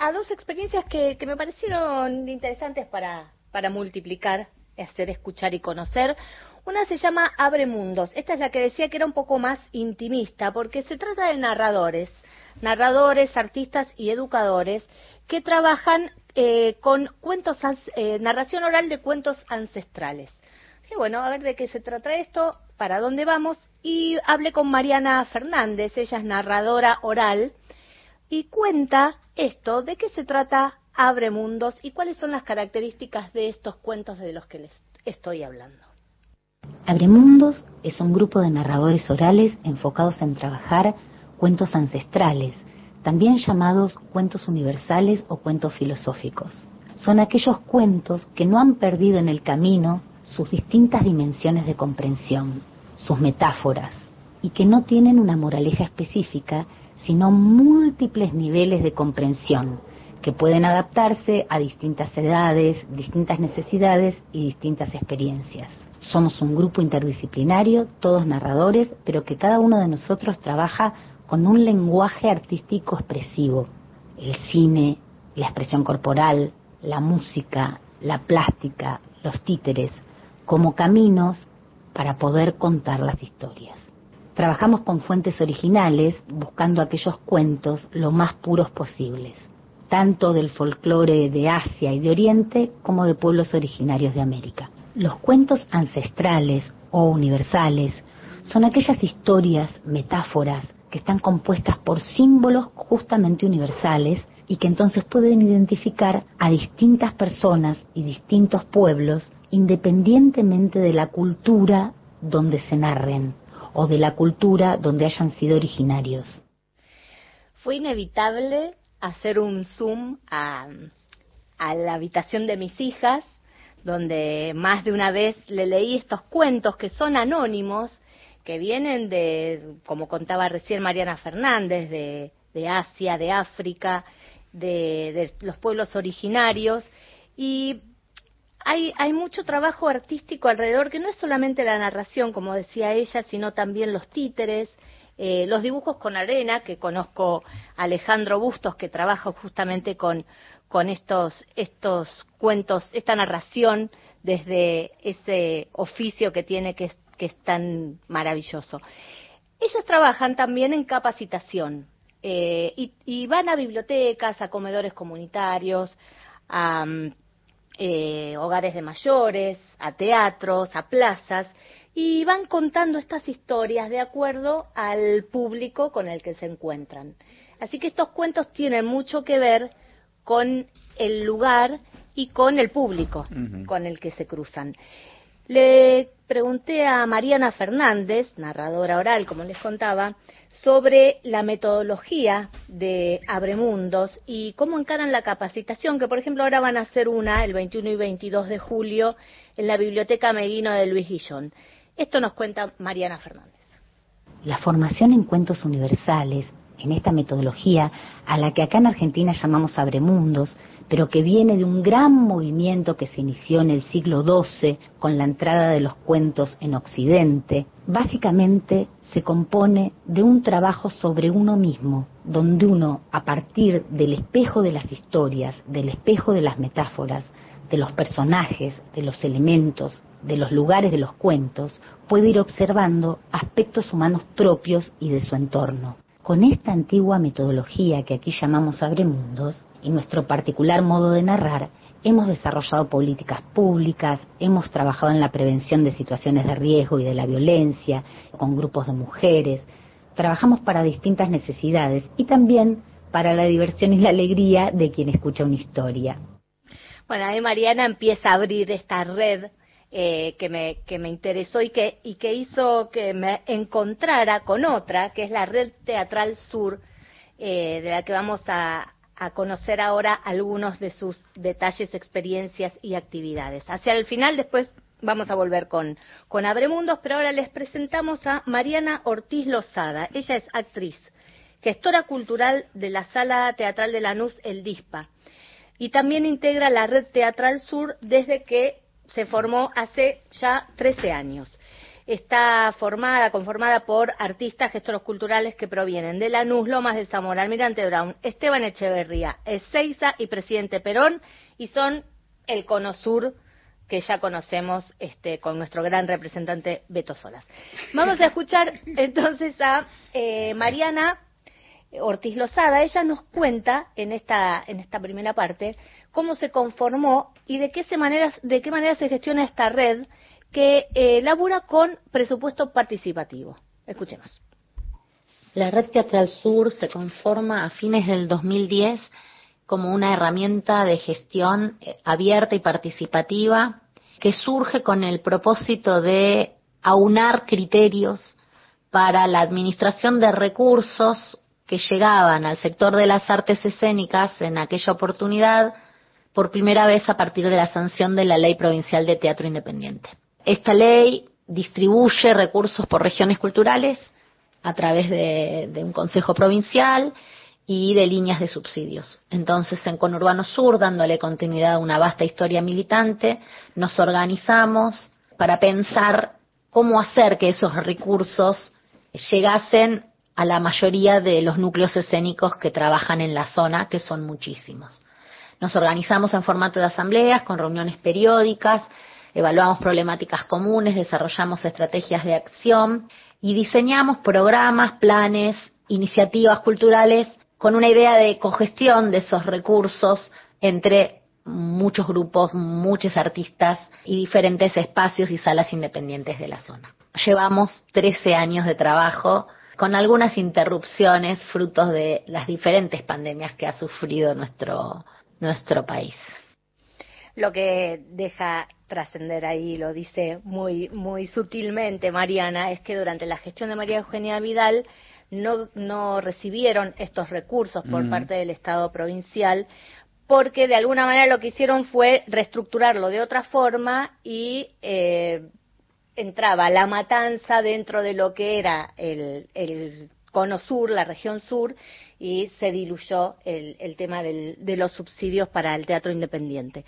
a, dos experiencias que, me parecieron interesantes para, para multiplicar, hacer escuchar y conocer. Una se llama Abre Mundos. Esta es la que decía que era un poco más intimista, porque se trata de narradores, narradores, artistas y educadores que trabajan eh, con cuentos, eh, narración oral de cuentos ancestrales. Y bueno, a ver de qué se trata esto, para dónde vamos. Y hablé con Mariana Fernández, ella es narradora oral, y cuenta esto, de qué se trata Abre Mundos y cuáles son las características de estos cuentos de los que les estoy hablando. Abre Mundos es un grupo de narradores orales enfocados en trabajar cuentos ancestrales también llamados cuentos universales o cuentos filosóficos. Son aquellos cuentos que no han perdido en el camino sus distintas dimensiones de comprensión, sus metáforas, y que no tienen una moraleja específica, sino múltiples niveles de comprensión que pueden adaptarse a distintas edades, distintas necesidades y distintas experiencias. Somos un grupo interdisciplinario, todos narradores, pero que cada uno de nosotros trabaja con un lenguaje artístico expresivo. El cine, la expresión corporal, la música, la plástica, los títeres, como caminos para poder contar las historias. Trabajamos con fuentes originales buscando aquellos cuentos lo más puros posibles, tanto del folclore de Asia y de Oriente como de pueblos originarios de América. Los cuentos ancestrales o universales son aquellas historias, metáforas, que están compuestas por símbolos justamente universales y que entonces pueden identificar a distintas personas y distintos pueblos independientemente de la cultura donde se narren o de la cultura donde hayan sido originarios. Fue inevitable hacer un zoom a, a la habitación de mis hijas, donde más de una vez le leí estos cuentos que son anónimos, que vienen de, como contaba recién Mariana Fernández, de, de Asia, de África, de, de, los pueblos originarios. Y hay, hay mucho trabajo artístico alrededor, que no es solamente la narración, como decía ella, sino también los títeres, eh, los dibujos con arena, que conozco a Alejandro Bustos, que trabaja justamente con, con estos, estos cuentos, esta narración desde ese oficio que tiene que que es tan maravilloso. Ellos trabajan también en capacitación eh, y, y, van a bibliotecas, a comedores comunitarios, a eh, hogares de mayores, a teatros, a plazas, y van contando estas historias de acuerdo al público con el que se encuentran. Así que estos cuentos tienen mucho que ver con el lugar y con el público con el que se cruzan. Le pregunté a Mariana Fernández, narradora oral, como les contaba, sobre la metodología de Abremundos y cómo encaran la capacitación, que por ejemplo ahora van a hacer una el 21 y 22 de julio en la Biblioteca Meguino de Luis Guillón. Esto nos cuenta Mariana Fernández. La formación en cuentos universales, en esta metodología a la que acá en Argentina llamamos Abremundos, pero que viene de un gran movimiento que se inició en el siglo XII con la entrada de los cuentos en Occidente, básicamente se compone de un trabajo sobre uno mismo, donde uno, a partir del espejo de las historias, del espejo de las metáforas, de los personajes, de los elementos, de los lugares de los cuentos, puede ir observando aspectos humanos propios y de su entorno. Con esta antigua metodología que aquí llamamos Abremundos, y nuestro particular modo de narrar, hemos desarrollado políticas públicas, hemos trabajado en la prevención de situaciones de riesgo y de la violencia, con grupos de mujeres, trabajamos para distintas necesidades y también para la diversión y la alegría de quien escucha una historia. Bueno, ahí Mariana empieza a abrir esta red eh, que, me, que me interesó y que, y que hizo que me encontrara con otra, que es la Red Teatral Sur, eh, de la que vamos a, a conocer ahora algunos de sus detalles, experiencias y actividades. Hacia el final, después vamos a volver con, con Abremundos, pero ahora les presentamos a Mariana Ortiz Lozada. Ella es actriz, gestora cultural de la Sala Teatral de Lanús, El Dispa, y también integra la Red Teatral Sur desde que se formó hace ya 13 años está formada, conformada por artistas, gestores culturales que provienen de Lanús, Lomas de Zamora, Almirante Brown, Esteban Echeverría, Ezeiza y Presidente Perón, y son el Cono Sur que ya conocemos este, con nuestro gran representante Beto Solas. Vamos a escuchar (laughs) entonces a eh, Mariana Ortiz Lozada. Ella nos cuenta en esta, en esta primera parte cómo se conformó y de qué, se de qué manera se gestiona esta red que eh, labura con presupuesto participativo. Escuchemos. La Red Teatral Sur se conforma a fines del 2010 como una herramienta de gestión eh, abierta y participativa que surge con el propósito de aunar criterios para la administración de recursos que llegaban al sector de las artes escénicas en aquella oportunidad por primera vez a partir de la sanción de la Ley Provincial de Teatro Independiente. Esta ley distribuye recursos por regiones culturales a través de, un consejo provincial y de líneas de subsidios. Entonces, en Conurbano Sur, dándole continuidad a una vasta historia militante, nos organizamos para pensar cómo hacer que esos recursos llegasen a la mayoría de los núcleos escénicos que trabajan en la zona, que son muchísimos. Nos organizamos en formato de asambleas, con reuniones periódicas, evaluamos problemáticas comunes, desarrollamos estrategias de acción y diseñamos programas, planes, iniciativas culturales con una idea de cogestión de esos recursos entre muchos grupos, muchos artistas y diferentes espacios y salas independientes de la zona. Llevamos 13 años de trabajo con algunas interrupciones frutos de las diferentes pandemias que ha sufrido nuestro, nuestro país. Lo que deja trascender ahí, lo dice muy, muy sutilmente Mariana, es que durante la gestión de María Eugenia Vidal no, no recibieron estos recursos por mm. parte del Estado provincial porque de alguna manera lo que hicieron fue reestructurarlo de otra forma y eh, entraba la matanza dentro de lo que era el, el cono sur, la región sur, y se diluyó el, el tema del, de los subsidios para el teatro independiente.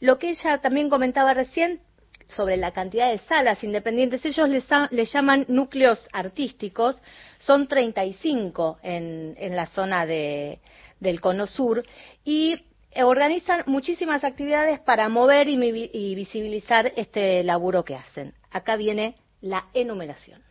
Lo que ella también comentaba recién sobre la cantidad de salas independientes, ellos les, llaman núcleos artísticos, son 35 en, en la zona de, del cono sur y organizan muchísimas actividades para mover y, y visibilizar este laburo que hacen. Acá viene la enumeración.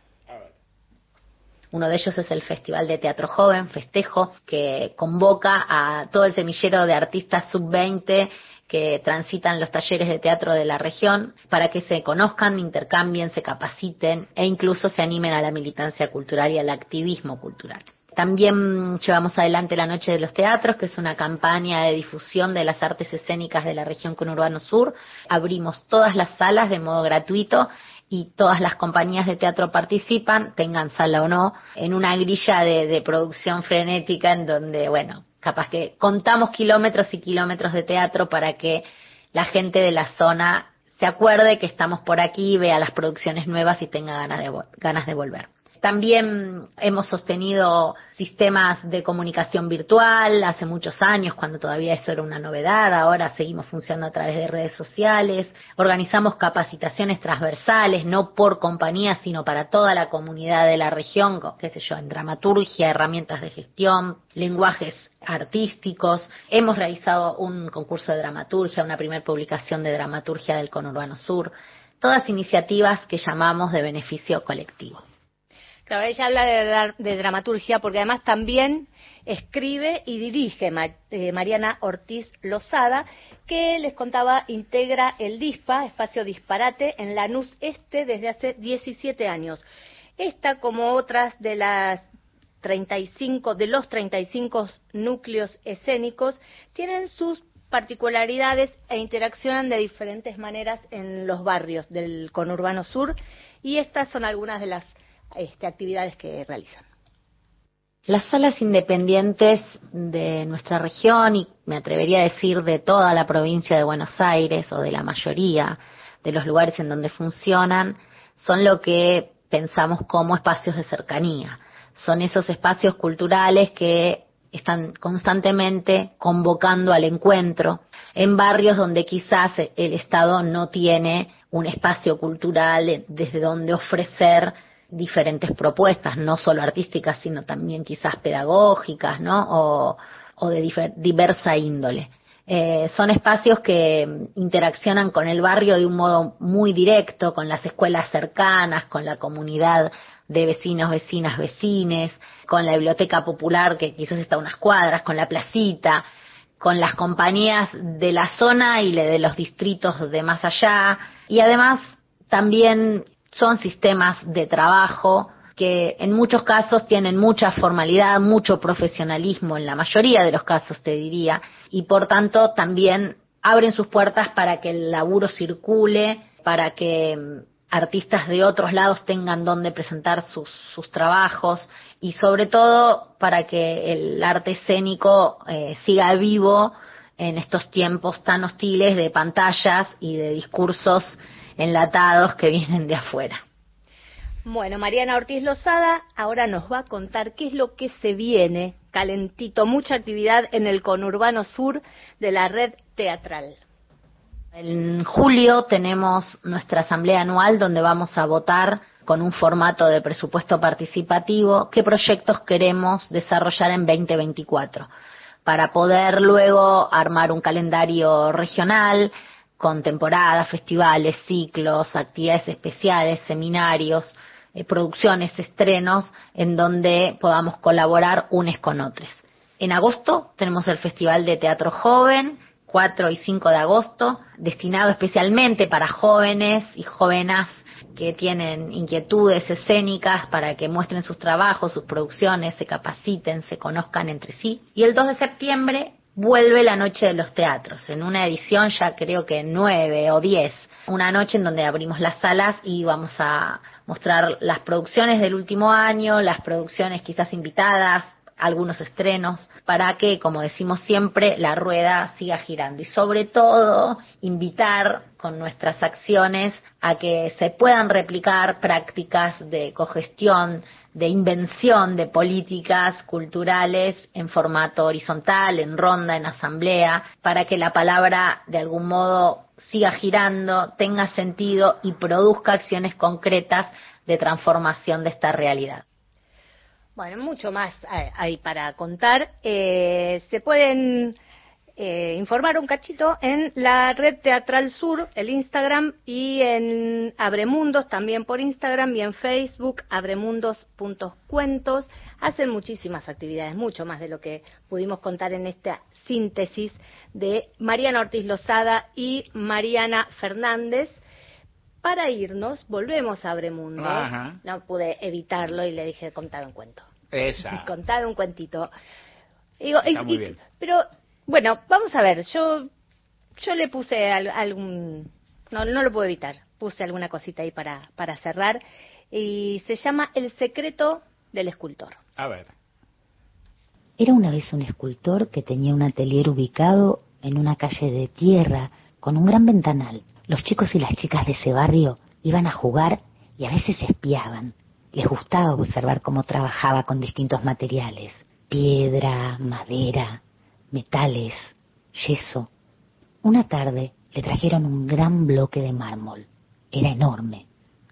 Uno de ellos es el Festival de Teatro Joven, Festejo, que convoca a todo el semillero de artistas sub-20 que transitan los talleres de teatro de la región para que se conozcan, intercambien, se capaciten e incluso se animen a la militancia cultural y al activismo cultural. También llevamos adelante la Noche de los Teatros, que es una campaña de difusión de las artes escénicas de la región conurbano sur. Abrimos todas las salas de modo gratuito y todas las compañías de teatro participan, tengan sala o no, en una grilla de, de producción frenética en donde, bueno, capaz que contamos kilómetros y kilómetros de teatro para que la gente de la zona se acuerde que estamos por aquí, vea las producciones nuevas y tenga ganas de, ganas de volver. También hemos sostenido sistemas de comunicación virtual hace muchos años, cuando todavía eso era una novedad. Ahora seguimos funcionando a través de redes sociales. Organizamos capacitaciones transversales, no por compañía, sino para toda la comunidad de la región, qué sé yo, en dramaturgia, herramientas de gestión, lenguajes artísticos. Hemos realizado un concurso de dramaturgia, una primera publicación de dramaturgia del Conurbano Sur. Todas iniciativas que llamamos de beneficio colectivo. Claro, ella habla de, dramaturgia porque además también escribe y dirige eh, Mariana Ortiz Lozada, que les contaba integra el DISPA, Espacio Disparate, en Lanús Este desde hace 17 años. Esta, como otras de las 35, de los 35 núcleos escénicos, tienen sus particularidades e interaccionan de diferentes maneras en los barrios del conurbano sur y estas son algunas de las este, actividades que realizan. Las salas independientes de nuestra región y me atrevería a decir de toda la provincia de Buenos Aires o de la mayoría de los lugares en donde funcionan son lo que pensamos como espacios de cercanía. Son esos espacios culturales que están constantemente convocando al encuentro en barrios donde quizás el Estado no tiene un espacio cultural desde donde ofrecer diferentes propuestas, no solo artísticas, sino también quizás pedagógicas, ¿no? O, o de diversa índole. Eh, son espacios que interaccionan con el barrio de un modo muy directo, con las escuelas cercanas, con la comunidad de vecinos, vecinas, vecines, con la biblioteca popular que quizás está a unas cuadras, con la placita, con las compañías de la zona y de los distritos de más allá. Y además también son sistemas de trabajo que en muchos casos tienen mucha formalidad, mucho profesionalismo, en la mayoría de los casos te diría, y por tanto también abren sus puertas para que el laburo circule, para que mm, artistas de otros lados tengan donde presentar sus, trabajos y sobre todo para que el arte escénico eh, siga vivo en estos tiempos tan hostiles de pantallas y de discursos enlatados que vienen de afuera. Bueno, Mariana Ortiz Lozada ahora nos va a contar qué es lo que se viene calentito, mucha actividad en el conurbano sur de la red teatral. En julio tenemos nuestra asamblea anual donde vamos a votar con un formato de presupuesto participativo qué proyectos queremos desarrollar en 2024 para poder luego armar un calendario regional con temporadas, festivales, ciclos, actividades especiales, seminarios, eh, producciones, estrenos, en donde podamos colaborar unes con otros. En agosto tenemos el Festival de Teatro Joven, 4 y 5 de agosto, destinado especialmente para jóvenes y jóvenes que tienen inquietudes escénicas para que muestren sus trabajos, sus producciones, se capaciten, se conozcan entre sí. Y el 2 de septiembre vuelve la noche de los teatros, en una edición ya creo que nueve o diez, una noche en donde abrimos las salas y vamos a mostrar las producciones del último año, las producciones quizás invitadas, algunos estrenos, para que, como decimos siempre, la rueda siga girando. Y sobre todo, invitar con nuestras acciones a que se puedan replicar prácticas de cogestión, de invención de políticas culturales en formato horizontal, en ronda, en asamblea, para que la palabra de algún modo siga girando, tenga sentido y produzca acciones concretas de transformación de esta realidad. Bueno, mucho más hay para contar. Eh, se pueden eh, informar un cachito en la red Teatral Sur, el Instagram, y en Abremundos, también por Instagram, y en Facebook, abremundos.cuentos. Hacen muchísimas actividades, mucho más de lo que pudimos contar en esta síntesis de Mariana Ortiz Lozada y Mariana Fernández. Para irnos, volvemos a Abremundos. No pude evitarlo y le dije contar un cuento. Esa. (laughs) Contar un cuentito. Está muy bien. Pero bueno, vamos a ver, yo, yo le puse algún, no, no lo puedo evitar, puse alguna cosita ahí para, para cerrar y se llama El secreto del escultor. A ver. Era una vez un escultor que tenía un atelier ubicado en una calle de tierra con un gran ventanal. Los chicos y las chicas de ese barrio iban a jugar y a veces espiaban. Les gustaba observar cómo trabajaba con distintos materiales, piedra, madera, metales, yeso. Una tarde le trajeron un gran bloque de mármol. Era enorme.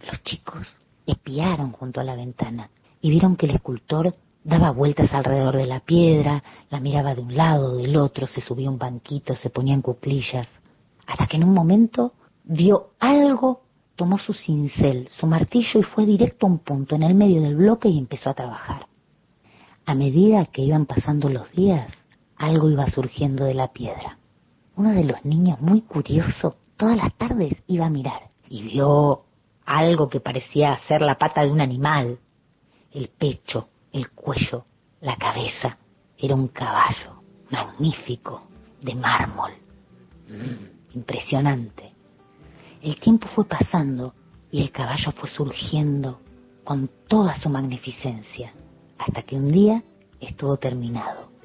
Los chicos espiaron junto a la ventana y vieron que el escultor daba vueltas alrededor de la piedra, la miraba de un lado, del otro, se subía un banquito, se ponía en cuclillas, hasta que en un momento vio algo, tomó su cincel, su martillo y fue directo a un punto en el medio del bloque y empezó a trabajar. A medida que iban pasando los días, algo iba surgiendo de la piedra. Uno de los niños, muy curioso, todas las tardes iba a mirar y vio algo que parecía ser la pata de un animal, el pecho, el cuello, la cabeza. Era un caballo, magnífico, de mármol. Mm, impresionante. El tiempo fue pasando y el caballo fue surgiendo con toda su magnificencia, hasta que un día estuvo terminado.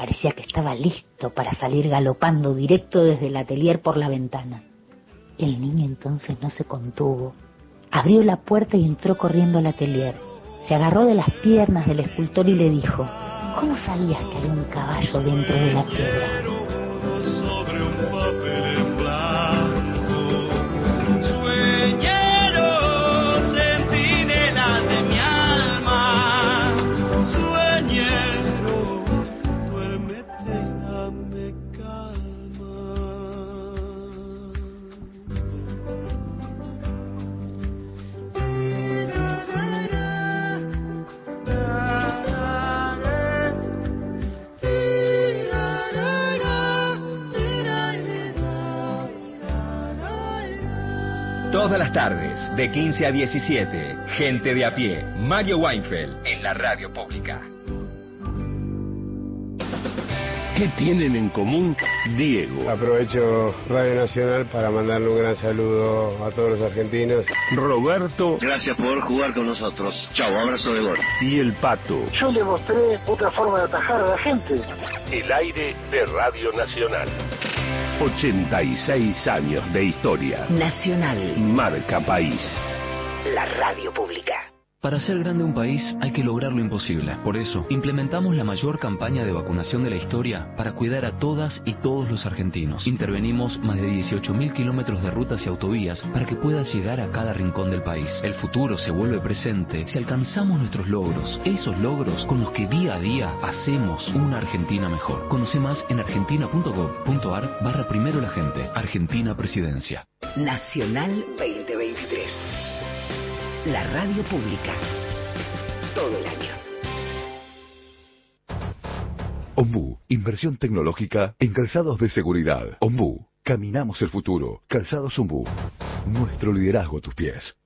Parecía que estaba listo para salir galopando directo desde el atelier por la ventana. El niño entonces no se contuvo. Abrió la puerta y entró corriendo al atelier. Se agarró de las piernas del escultor y le dijo, ¿cómo sabías que había un caballo dentro de la piedra? Todas las tardes, de 15 a 17, gente de a pie, Mario Weinfeld, en la radio pública. ¿Qué tienen en común Diego? Aprovecho Radio Nacional para mandarle un gran saludo a todos los argentinos. Roberto. Gracias por jugar con nosotros. Chao, abrazo de gol. Y el Pato. Yo le mostré otra forma de atajar a la gente. El aire de Radio Nacional. 86 años de historia. Nacional. Marca País. La radio pública. Para hacer grande un país hay que lograr lo imposible. Por eso, implementamos la mayor campaña de vacunación de la historia para cuidar a todas y todos los argentinos. Intervenimos más de 18.000 kilómetros de rutas y autovías para que puedas llegar a cada rincón del país. El futuro se vuelve presente si alcanzamos nuestros logros, esos logros con los que día a día hacemos una Argentina mejor. Conoce más en argentina.gov.ar barra primero la gente. Argentina Presidencia. Nacional 2023 la radio pública. Todo el año. Ombu, inversión tecnológica en calzados de seguridad. Ombu, caminamos el futuro. Calzados Ombu, nuestro liderazgo a tus pies.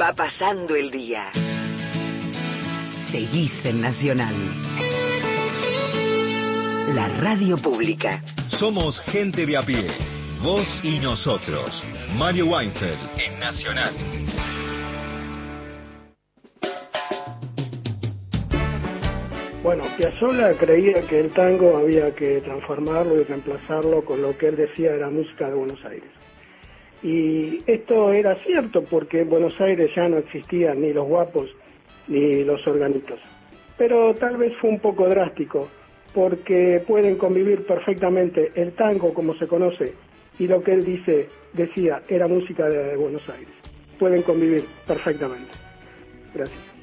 Va pasando el día. Seguís en Nacional. La radio pública. Somos gente de a pie. Vos y nosotros. Mario Weinfeld en Nacional. Bueno, Piazzolla creía que el tango había que transformarlo y reemplazarlo con lo que él decía era música de Buenos Aires. Y esto era cierto porque en Buenos Aires ya no existían ni los guapos ni los organitos. Pero tal vez fue un poco drástico porque pueden convivir perfectamente el tango como se conoce y lo que él dice, decía, era música de Buenos Aires. Pueden convivir perfectamente. Gracias.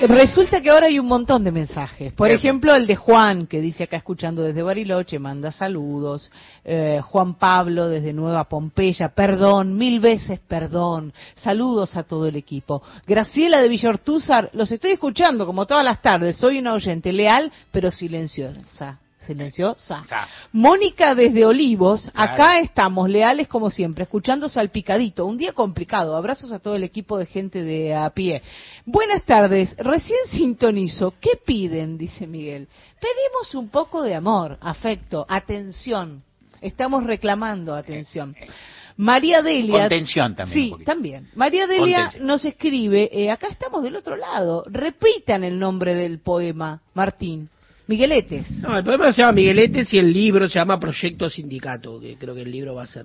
Resulta que ahora hay un montón de mensajes. Por ejemplo, el de Juan, que dice acá escuchando desde Bariloche, manda saludos. Eh, Juan Pablo desde Nueva Pompeya, perdón, mil veces perdón. Saludos a todo el equipo. Graciela de Villortúzar, los estoy escuchando como todas las tardes. Soy una oyente leal, pero silenciosa silenciosa. Mónica desde Olivos, acá estamos, leales como siempre, escuchando Salpicadito. Un día complicado. Abrazos a todo el equipo de gente de a pie. Buenas tardes, recién sintonizo. ¿Qué piden? Dice Miguel. Pedimos un poco de amor, afecto, atención. Estamos reclamando atención. Eh, eh. María Delia. Contención también. Sí, también. María Delia nos escribe, eh, acá estamos del otro lado. Repitan el nombre del poema, Martín. Migueletes. No, el poema se llama Migueletes y el libro se llama Proyecto Sindicato, que creo que el libro va a ser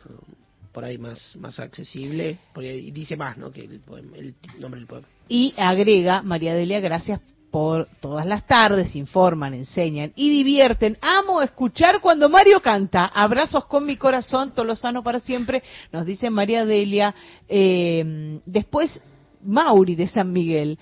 por ahí más, más accesible, porque dice más, ¿no? Que el, el nombre del poema. Y agrega, María Delia, gracias por todas las tardes, informan, enseñan y divierten. Amo escuchar cuando Mario canta. Abrazos con mi corazón, sano para siempre, nos dice María Delia. Eh, después, Mauri de San Miguel.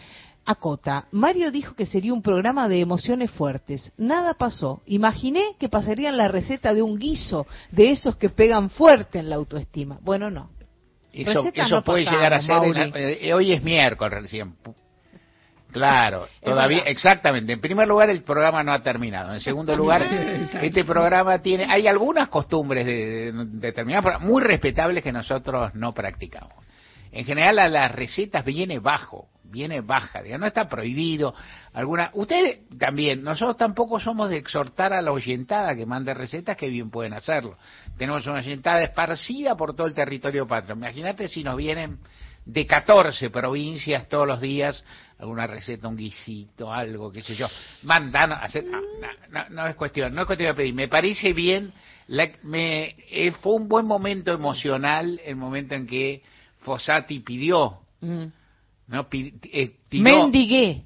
Acota, Mario dijo que sería un programa de emociones fuertes. Nada pasó. Imaginé que pasarían la receta de un guiso, de esos que pegan fuerte en la autoestima. Bueno, no. Eso, puede llegar a ser. Eh, hoy es miércoles recién. Claro, (laughs) todavía, exactamente. En primer lugar, el programa no ha terminado. En segundo lugar, (laughs) este programa tiene, hay algunas costumbres de, determinadas, muy respetables que nosotros no practicamos. En general, a las recetas viene bajo viene baja, digamos, no está prohibido. Alguna, ustedes también, nosotros tampoco somos de exhortar a la oyentada que mande recetas que bien pueden hacerlo. Tenemos una oyentada esparcida por todo el territorio patrio. Imagínate si nos vienen de 14 provincias todos los días alguna receta, un guisito, algo, qué sé yo. Mandan hacer, no, es cuestión, no es cuestión de pedir. Me parece bien, me, eh, fue un buen momento emocional el momento en que Fossati pidió. Mm. No, eh, Mendigué.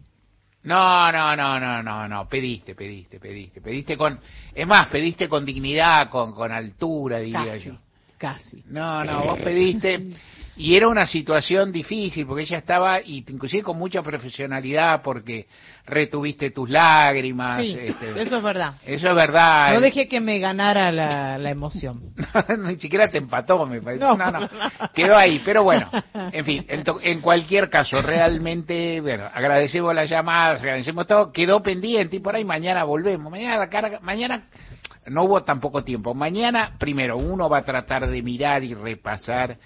No, no, no, no, no, no, pediste, pediste, pediste, pediste con, es más, pediste con dignidad, con, con altura, diría yo. Casi. No, no, vos pediste, y era una situación difícil porque ella estaba, y inclusive con mucha profesionalidad porque retuviste tus lágrimas. este, eso es verdad. Eso es verdad. No dejé que me ganara la, la emoción. (laughs) Ni siquiera te empató, me parece. No, no, Quedó ahí. Pero bueno, (laughs) en fin, en, cualquier caso, realmente, bueno, agradecemos las llamadas, agradecemos todo. Quedó pendiente y por ahí mañana volvemos. Mañana la carga, mañana no hubo tampoco tiempo. Mañana, primero, uno va a tratar de mirar y repasar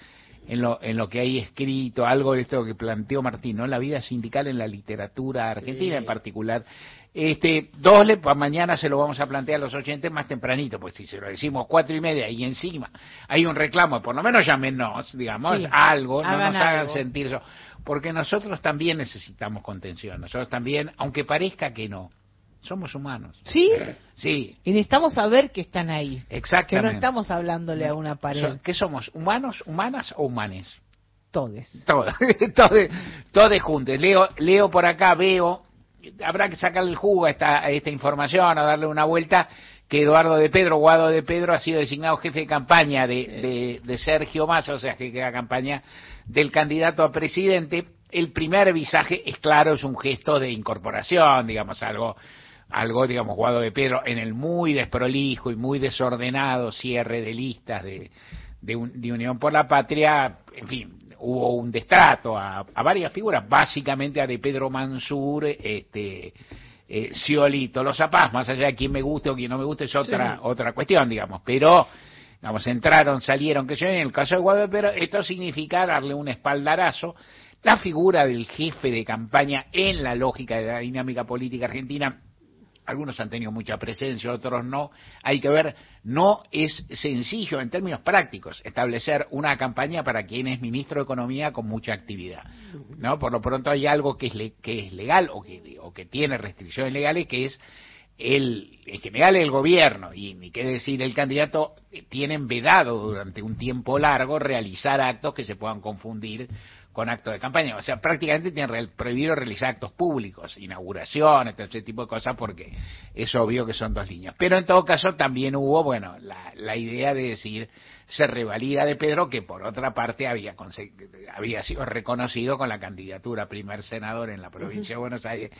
en lo, en lo que hay escrito, algo de esto que planteó Martín, ¿no? La vida sindical en la literatura argentina en particular. Este, dos, mañana se lo vamos a plantear a los oyentes más tempranito, pues si se lo decimos cuatro y media y encima hay un reclamo, por lo menos llámenos, digamos, algo, no nos hagan sentir eso. Porque nosotros también necesitamos contención, nosotros también, aunque parezca que no, somos humanos. ¿Sí? Sí. Y necesitamos saber que están ahí. Exactamente. Que no estamos hablándole a una pared. ¿Qué somos? ¿Humanos, humanas o humanes? Todes. Todas. (laughs) todes, todes juntos. Leo, leo por acá, veo. Habrá que sacarle el jugo a esta, esta información, a darle una vuelta que Eduardo de Pedro, Guado de Pedro, ha sido designado jefe de campaña de, de, de Sergio Massa, o sea, que queda campaña del candidato a presidente. El primer visaje es claro, es un gesto de incorporación, digamos, algo algo, digamos, Guado de Pedro, en el muy desprolijo y muy desordenado cierre de listas de, de, Unión por la Patria, en fin, hubo un destrato a, varias figuras, básicamente a de Pedro Mansur, este, eh, Ciolito, los zapás, más allá de quién me guste o quién no me guste, es otra, otra cuestión, digamos, pero digamos, entraron, salieron, que yo en el caso de Guadalupe, pero esto significa darle un espaldarazo. La figura del jefe de campaña en la lógica de la dinámica política argentina algunos han tenido mucha presencia, otros no. Hay que ver, no es sencillo en términos prácticos establecer una campaña para quien es ministro de Economía con mucha actividad. ¿no? Por lo pronto hay algo que es, que es legal o que, o que tiene restricciones legales, que es el, en general el gobierno y ni qué decir el candidato tienen vedado durante un tiempo largo realizar actos que se puedan confundir con actos de campaña. O sea, prácticamente tienen prohibido realizar actos públicos, inauguraciones, ese tipo de cosas, porque es obvio que son dos líneas. Pero en todo caso también hubo, bueno, la, la idea de decir, se revalida de Pedro, que por otra parte había, había sido reconocido con la candidatura a primer senador en la provincia de Buenos Aires,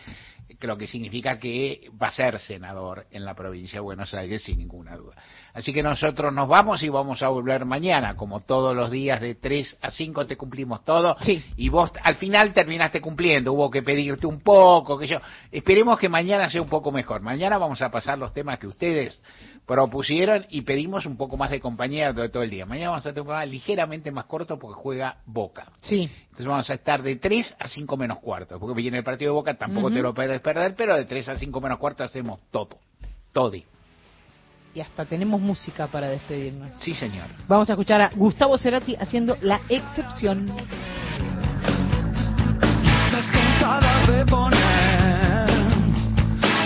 lo que significa que va a ser senador en la provincia de Buenos Aires sin ninguna duda. Así que nosotros nos vamos y vamos a volver mañana, como todos los días de 3 a 5 te cumplimos todo, y vos al final terminaste cumpliendo, hubo que pedirte un poco, que yo, esperemos que mañana sea un poco mejor. Mañana vamos a pasar los temas que ustedes propusieron y pedimos un poco más de compañía durante todo el día. Mañana vamos a tener un programa ligeramente más corto porque juega Boca. Sí. Entonces vamos a estar de 3 a 5 menos cuarto, porque viene el partido de Boca, tampoco te lo puedes perder, pero de 3 a 5 menos cuarto hacemos todo. Todi. Y hasta tenemos música para despedirnos. Sí, señor. Vamos a escuchar a Gustavo Cerati haciendo La Excepción. Estás cansada de poner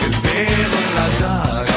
el dedo en la llaga.